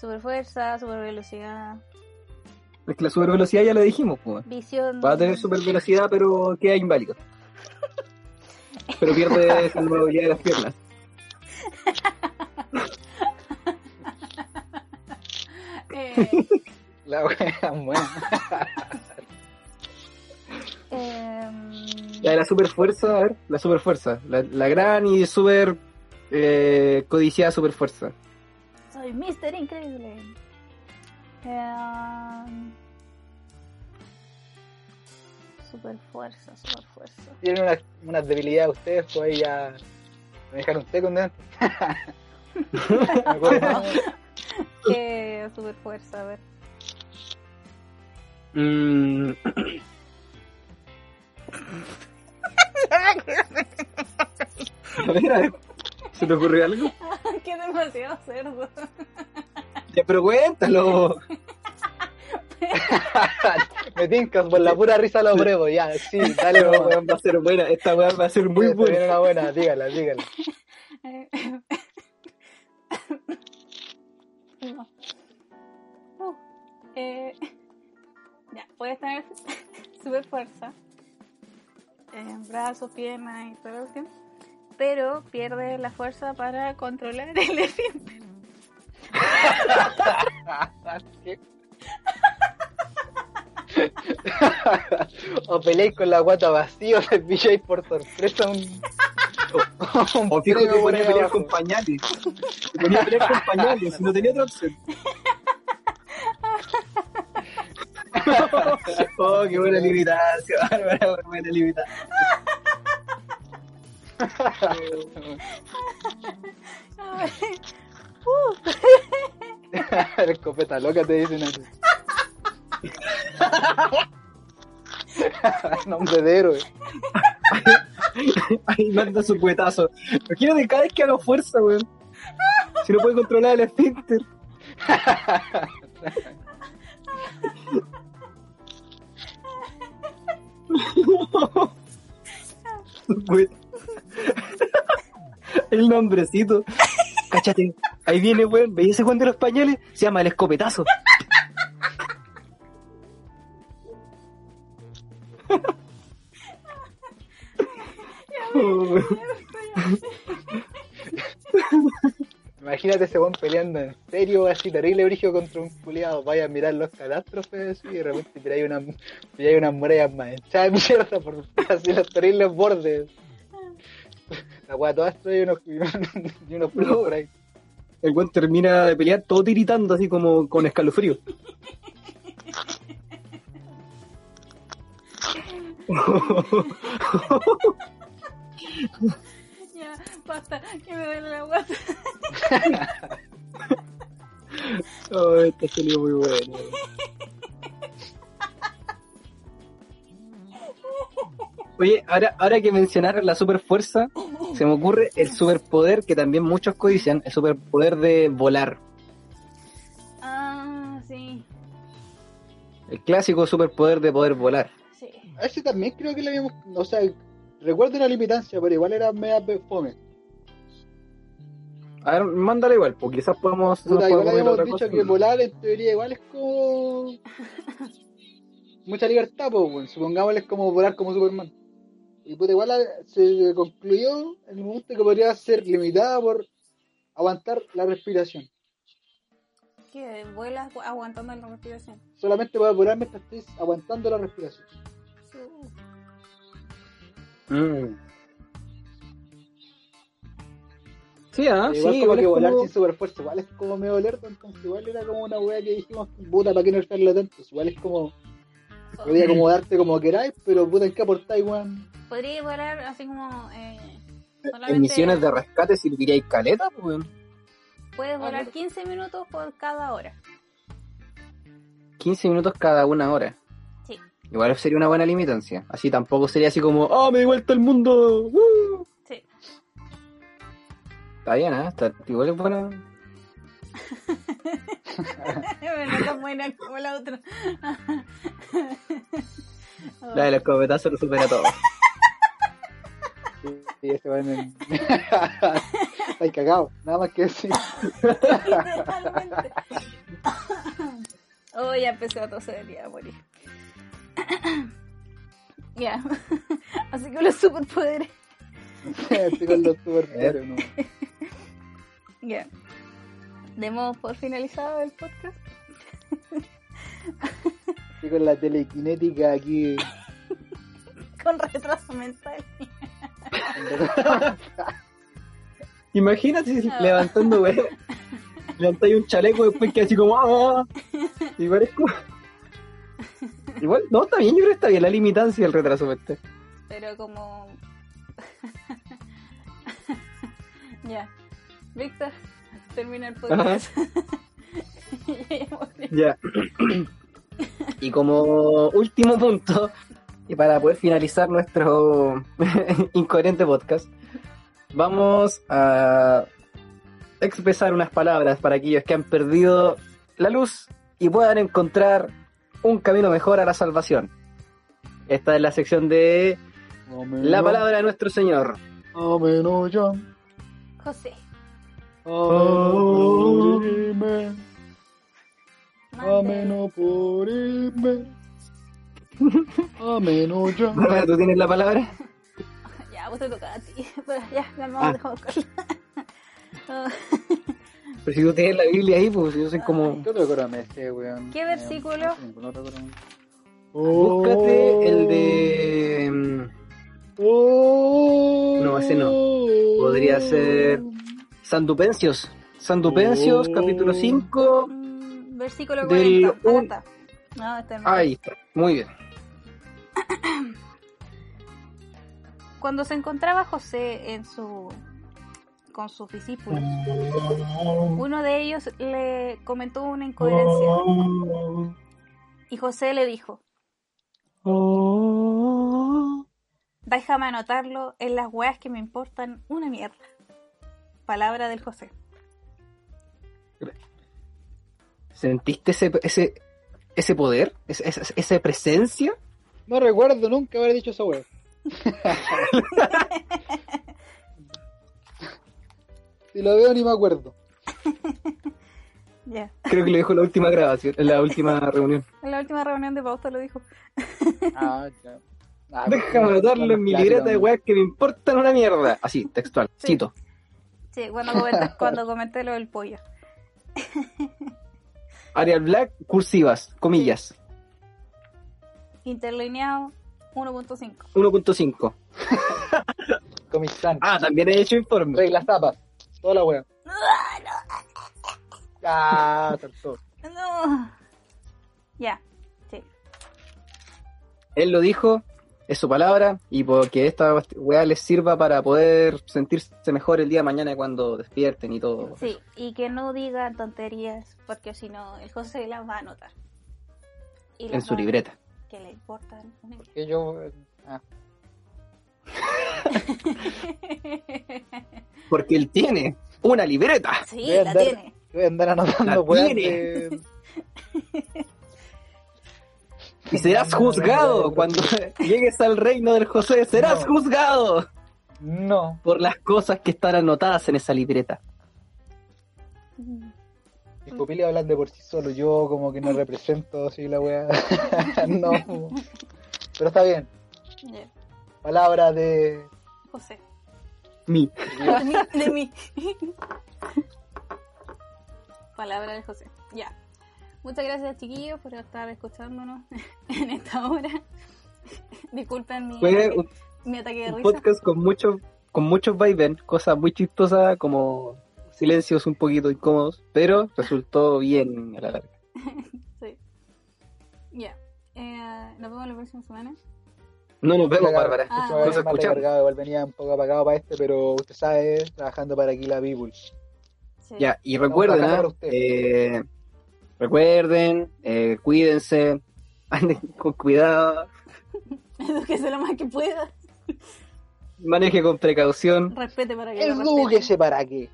Speaker 1: Superfuerza, supervelocidad.
Speaker 2: es que la supervelocidad ya lo dijimos, pues.
Speaker 1: Visión.
Speaker 2: Va a tener supervelocidad, pero queda inválido. Pero pierde la movilidad de las piernas.
Speaker 1: Eh,
Speaker 3: La wea buena.
Speaker 1: em,
Speaker 2: Ya, la super fuerza, a ver, la super fuerza. La, la gran y super eh, codiciada super fuerza.
Speaker 1: soy Mister Increíble. Em, superfuerza, superfuerza.
Speaker 3: Tienen unas unas debilidades ustedes, pues ahí ya. Me dejaron usted con. Me acuerdo.
Speaker 1: ¿Qué superfuerza? A ver.
Speaker 2: Mm, a ver, a ver. ¿Se te ocurrió algo?
Speaker 1: Qué demasiado cerdo.
Speaker 2: Ya, pero cuéntalo.
Speaker 3: Me tincas por la pura risa lo pruebo, ya, sí, dale,
Speaker 2: Esta
Speaker 3: weón.
Speaker 2: weá va a ser buena. Esta weá va a ser muy buena.
Speaker 3: una buena, dígala, dígala.
Speaker 1: No. Uh, eh, ya, puedes tener super fuerza brazos, piernas y toda la pero pierdes la fuerza para controlar el.
Speaker 3: ¿Qué? o peleáis con la guata vacía o te pilláis por sorpresa un, un
Speaker 2: O fijo
Speaker 3: por
Speaker 2: ponía a pelear con pañales. Se ponía a pelear con pañales, si no tenía otra opción. oh, qué buena limitación, Bárbara, qué buena limitación.
Speaker 3: La escopeta loca te dicen así. Nombre de héroe.
Speaker 2: Ahí manda su puetazo. Imagínate cada vez que haga fuerza, weón. Si no puede controlar el esfínter. El nombrecito. Cáchate. Ahí viene, weón. ¿Veis ese Juan de los pañales? Se llama el escopetazo.
Speaker 3: Imagínate ese buen peleando en serio, así terrible brillo contra un culiado. Vaya a mirar los catástrofes y de repente miráis una, miráis unas murallas manchadas de mierda por así los terribles bordes. La wea toda esto y unos, y unos pelos por ahí.
Speaker 2: El weón termina de pelear todo tiritando así como con escalofrío.
Speaker 1: ya, basta, que me duele la guata.
Speaker 2: Oh, esta salió muy buena. Oye, ahora, ahora que mencionaron la super fuerza, se me ocurre el superpoder que también muchos codician, el superpoder de volar.
Speaker 1: Ah, sí,
Speaker 2: El clásico superpoder de poder volar.
Speaker 1: sí.
Speaker 3: Ese también creo que le habíamos. O sea, recuerdo la limitancia, pero igual era media fome.
Speaker 2: A ver, mándale igual, porque quizás podamos... nos
Speaker 3: Puta, igual
Speaker 2: podemos a
Speaker 3: habíamos dicho
Speaker 2: cosa.
Speaker 3: que volar en teoría igual es como. Mucha libertad, pues, weón. Supongámosle es como volar como Superman. Y puta, igual a- se concluyó en el momento que podría ser limitada por aguantar la respiración.
Speaker 1: Que vuelas gu- aguantando la respiración.
Speaker 3: Solamente puedes volar mientras estés aguantando la respiración.
Speaker 2: Mm. Sí, ah,
Speaker 3: igual
Speaker 2: sí,
Speaker 3: como
Speaker 2: igual
Speaker 3: que
Speaker 2: es
Speaker 3: volar
Speaker 2: como-
Speaker 3: sin super fuerza, igual es como medio lerdo, entonces igual era como una weá que dijimos, puta, ¿para qué nerfearla tanto? Igual es como, podía como darte como queráis, pero puta, ¿en qué aportáis, weón?
Speaker 1: Podría volar así como. Eh,
Speaker 2: En misiones de rescate serviría caleta, pues, weón.
Speaker 1: Puedes volar 15 minutos por cada hora.
Speaker 2: 15 minutos cada una hora. Igual sería una buena limitancia. Así tampoco sería así como, ¡oh, me di vuelta el mundo! ¡Uh!
Speaker 1: Sí.
Speaker 2: Está bien, ¿eh? Está, igual es bueno.
Speaker 1: Pero no tan buena como la otra.
Speaker 2: La de los escopetazos lo supera todo.
Speaker 3: Sí, ese weón en... Estáis cagados, nada más que decir.
Speaker 1: Totalmente. Oh, ya empecé a toser y a morir. Ya. Así que los superpoderes.
Speaker 3: Estoy con los superpoderes, ¿no?
Speaker 1: Ya. Demos por finalizado el podcast.
Speaker 3: Estoy con la telequinética aquí.
Speaker 1: Con retraso mental.
Speaker 2: Imagínate si
Speaker 1: Ah.
Speaker 2: levantando, güey. Levantáis un chaleco y después que así como, ¡ah! Igual es como. Igual, no, está bien, yo creo que está bien la limitancia del retraso mental.
Speaker 1: Pero como. ya. Víctor, termina el podcast. Ya.
Speaker 2: y como último punto, y para poder finalizar nuestro incoherente podcast, vamos a expresar unas palabras para aquellos que han perdido la luz y puedan encontrar un camino mejor a la salvación. Esta es la sección de la palabra de nuestro Señor.
Speaker 3: Amén, ya.
Speaker 1: José.
Speaker 3: Amén. Amén, por Amén, ya.
Speaker 2: ¿Tú tienes la palabra?
Speaker 1: Ya, vos te toca a ti. Pero ya, calmado,
Speaker 2: Ah.
Speaker 1: dejamos
Speaker 2: Pero si tú tienes la Biblia ahí, pues yo soy como...
Speaker 3: ¿Qué otro coro me sé, weón?
Speaker 1: ¿Qué versículo?
Speaker 3: Coro.
Speaker 2: Búscate el de...
Speaker 3: Oh.
Speaker 2: No, ese no. Podría ser Sandupencios. Sandupencios,
Speaker 3: Oh.
Speaker 2: capítulo 5.
Speaker 1: mm, versículo
Speaker 2: Del
Speaker 1: 40. Acá
Speaker 2: un-
Speaker 1: está. No, este no.
Speaker 2: Ahí está. Muy bien.
Speaker 1: Cuando se encontraba José en su con sus discípulos, uno de ellos le comentó una incoherencia y José le dijo, déjame anotarlo en las weas que me importan una mierda. Palabra del José.
Speaker 2: ¿Sentiste ese, ese, ese poder? ¿Ese- ese- ¿Esa presencia?
Speaker 3: No recuerdo nunca haber dicho esa weón. si lo veo ni me acuerdo.
Speaker 1: Ya.
Speaker 2: Creo que lo dijo en la última grabación, en la última reunión.
Speaker 1: En la última reunión de pauta lo dijo.
Speaker 3: Ah, ya. Ah,
Speaker 2: Déjame anotarlo en mi libreta de weas que me importan una mierda. Así, textual.
Speaker 1: Sí.
Speaker 2: Cito.
Speaker 1: Sí, cuando comenté, cuando comenté lo del pollo.
Speaker 2: Arial Black, cursivas, comillas.
Speaker 1: Interlineado 1.5.
Speaker 2: 1.5.
Speaker 3: Comisán.
Speaker 2: Ah, también he hecho informe.
Speaker 3: Reglas tapas. Toda la weón. Ah, saltó.
Speaker 1: No. Ya, sí.
Speaker 2: Él lo dijo, es su palabra, y porque esta weá les sirva para poder sentirse mejor el día de mañana cuando despierten y todo.
Speaker 1: Sí, y que no digan tonterías, porque si no, el José las va a anotar. Y
Speaker 2: En su libreta.
Speaker 1: Que le importan. una mierda.
Speaker 3: Que yo. eh, Ah,
Speaker 2: Porque él tiene una libreta.
Speaker 1: sí,
Speaker 3: Voy a
Speaker 1: la
Speaker 3: andar-
Speaker 1: tiene.
Speaker 3: voy a andar
Speaker 2: La
Speaker 3: anotando weón.
Speaker 2: tiene.
Speaker 3: de-
Speaker 2: Y serás juzgado cuando llegues al reino del José. Serás
Speaker 3: No.
Speaker 2: juzgado
Speaker 3: No.
Speaker 2: por las cosas que están anotadas en esa libreta.
Speaker 3: Mis pupilas hablan de por sí solo. Yo como que no represento así la weá. no. Pero está bien.
Speaker 1: Ya,
Speaker 3: Palabra de.
Speaker 1: José.
Speaker 2: Mi.
Speaker 1: De mí. De mí. Palabra de José. Ya. Muchas gracias, chiquillos, por estar escuchándonos en esta hora. Disculpen mi,
Speaker 2: Fue
Speaker 1: ataque,
Speaker 2: un,
Speaker 1: mi ataque de
Speaker 2: un
Speaker 1: risa.
Speaker 2: podcast con muchos con muchos vaivén, cosas muy chistosas como silencios un poquito incómodos, pero resultó bien a la larga.
Speaker 1: sí. Ya. Eh, nos vemos la próxima semana.
Speaker 2: No nos vemos, Bárbara.
Speaker 1: Ah.
Speaker 2: Nos escuchamos.
Speaker 3: igual venía un poco apagado para este, pero usted sabe, trabajando para aquí la People.
Speaker 1: Sí.
Speaker 2: Ya, y recuerden, ¿ah? Eh, recuerden, eh, cuídense, anden con cuidado,
Speaker 1: Edúquese lo más que pueda.
Speaker 2: maneje con precaución.
Speaker 1: Respete para que.
Speaker 3: Edúquese para qué.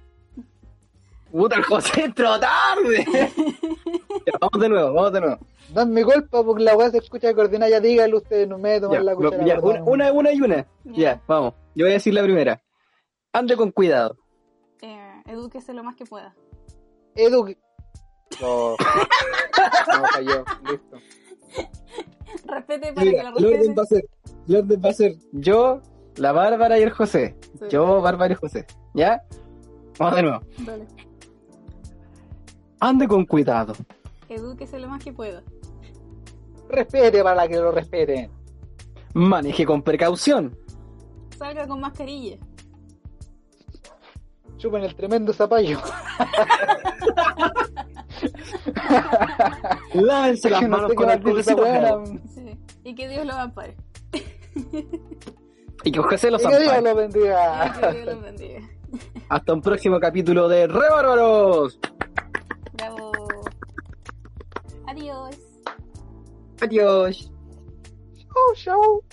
Speaker 2: Puta, el José entró tarde. Ya, vamos de nuevo, vamos de nuevo.
Speaker 3: No es mi culpa porque la weá se escucha coordinada, ya dígalo usted, no me toman
Speaker 2: Ya,
Speaker 3: la
Speaker 2: lo-
Speaker 3: cuchara.
Speaker 2: ya, una, una, una y una.
Speaker 1: Ya.
Speaker 2: Ya, vamos. Yo voy a decir la primera. Ande con cuidado.
Speaker 1: Eh, edúquese lo más que pueda.
Speaker 3: Eduque. No. No, falló. Listo.
Speaker 1: Respete para
Speaker 2: Mira,
Speaker 1: que lo respeten.
Speaker 2: va a ser, el orden va a ser yo, la Bárbara y el José.
Speaker 1: Sí.
Speaker 2: Yo, Bárbara y José. ¿Ya? Vamos de nuevo.
Speaker 1: Dale.
Speaker 2: Ande con cuidado.
Speaker 1: Edúquese lo más que pueda.
Speaker 3: Respete para que lo respeten.
Speaker 2: Maneje con precaución.
Speaker 1: Salga con mascarilla.
Speaker 3: Chupen el tremendo zapallo.
Speaker 2: Lávense las
Speaker 3: no
Speaker 2: manos
Speaker 3: sé
Speaker 2: con
Speaker 3: qué
Speaker 2: alcohol
Speaker 3: más dice esa weá,
Speaker 1: Sí. Y que Dios lo ampare.
Speaker 2: Y que José los
Speaker 3: Y que Dios
Speaker 2: ampare.
Speaker 3: lo
Speaker 1: Y
Speaker 3: bendiga.
Speaker 1: que Dios los bendiga.
Speaker 2: Hasta un próximo capítulo de Re Bárbaros.
Speaker 1: Bravo. Adiós.
Speaker 2: Adiós.
Speaker 3: Oh, show.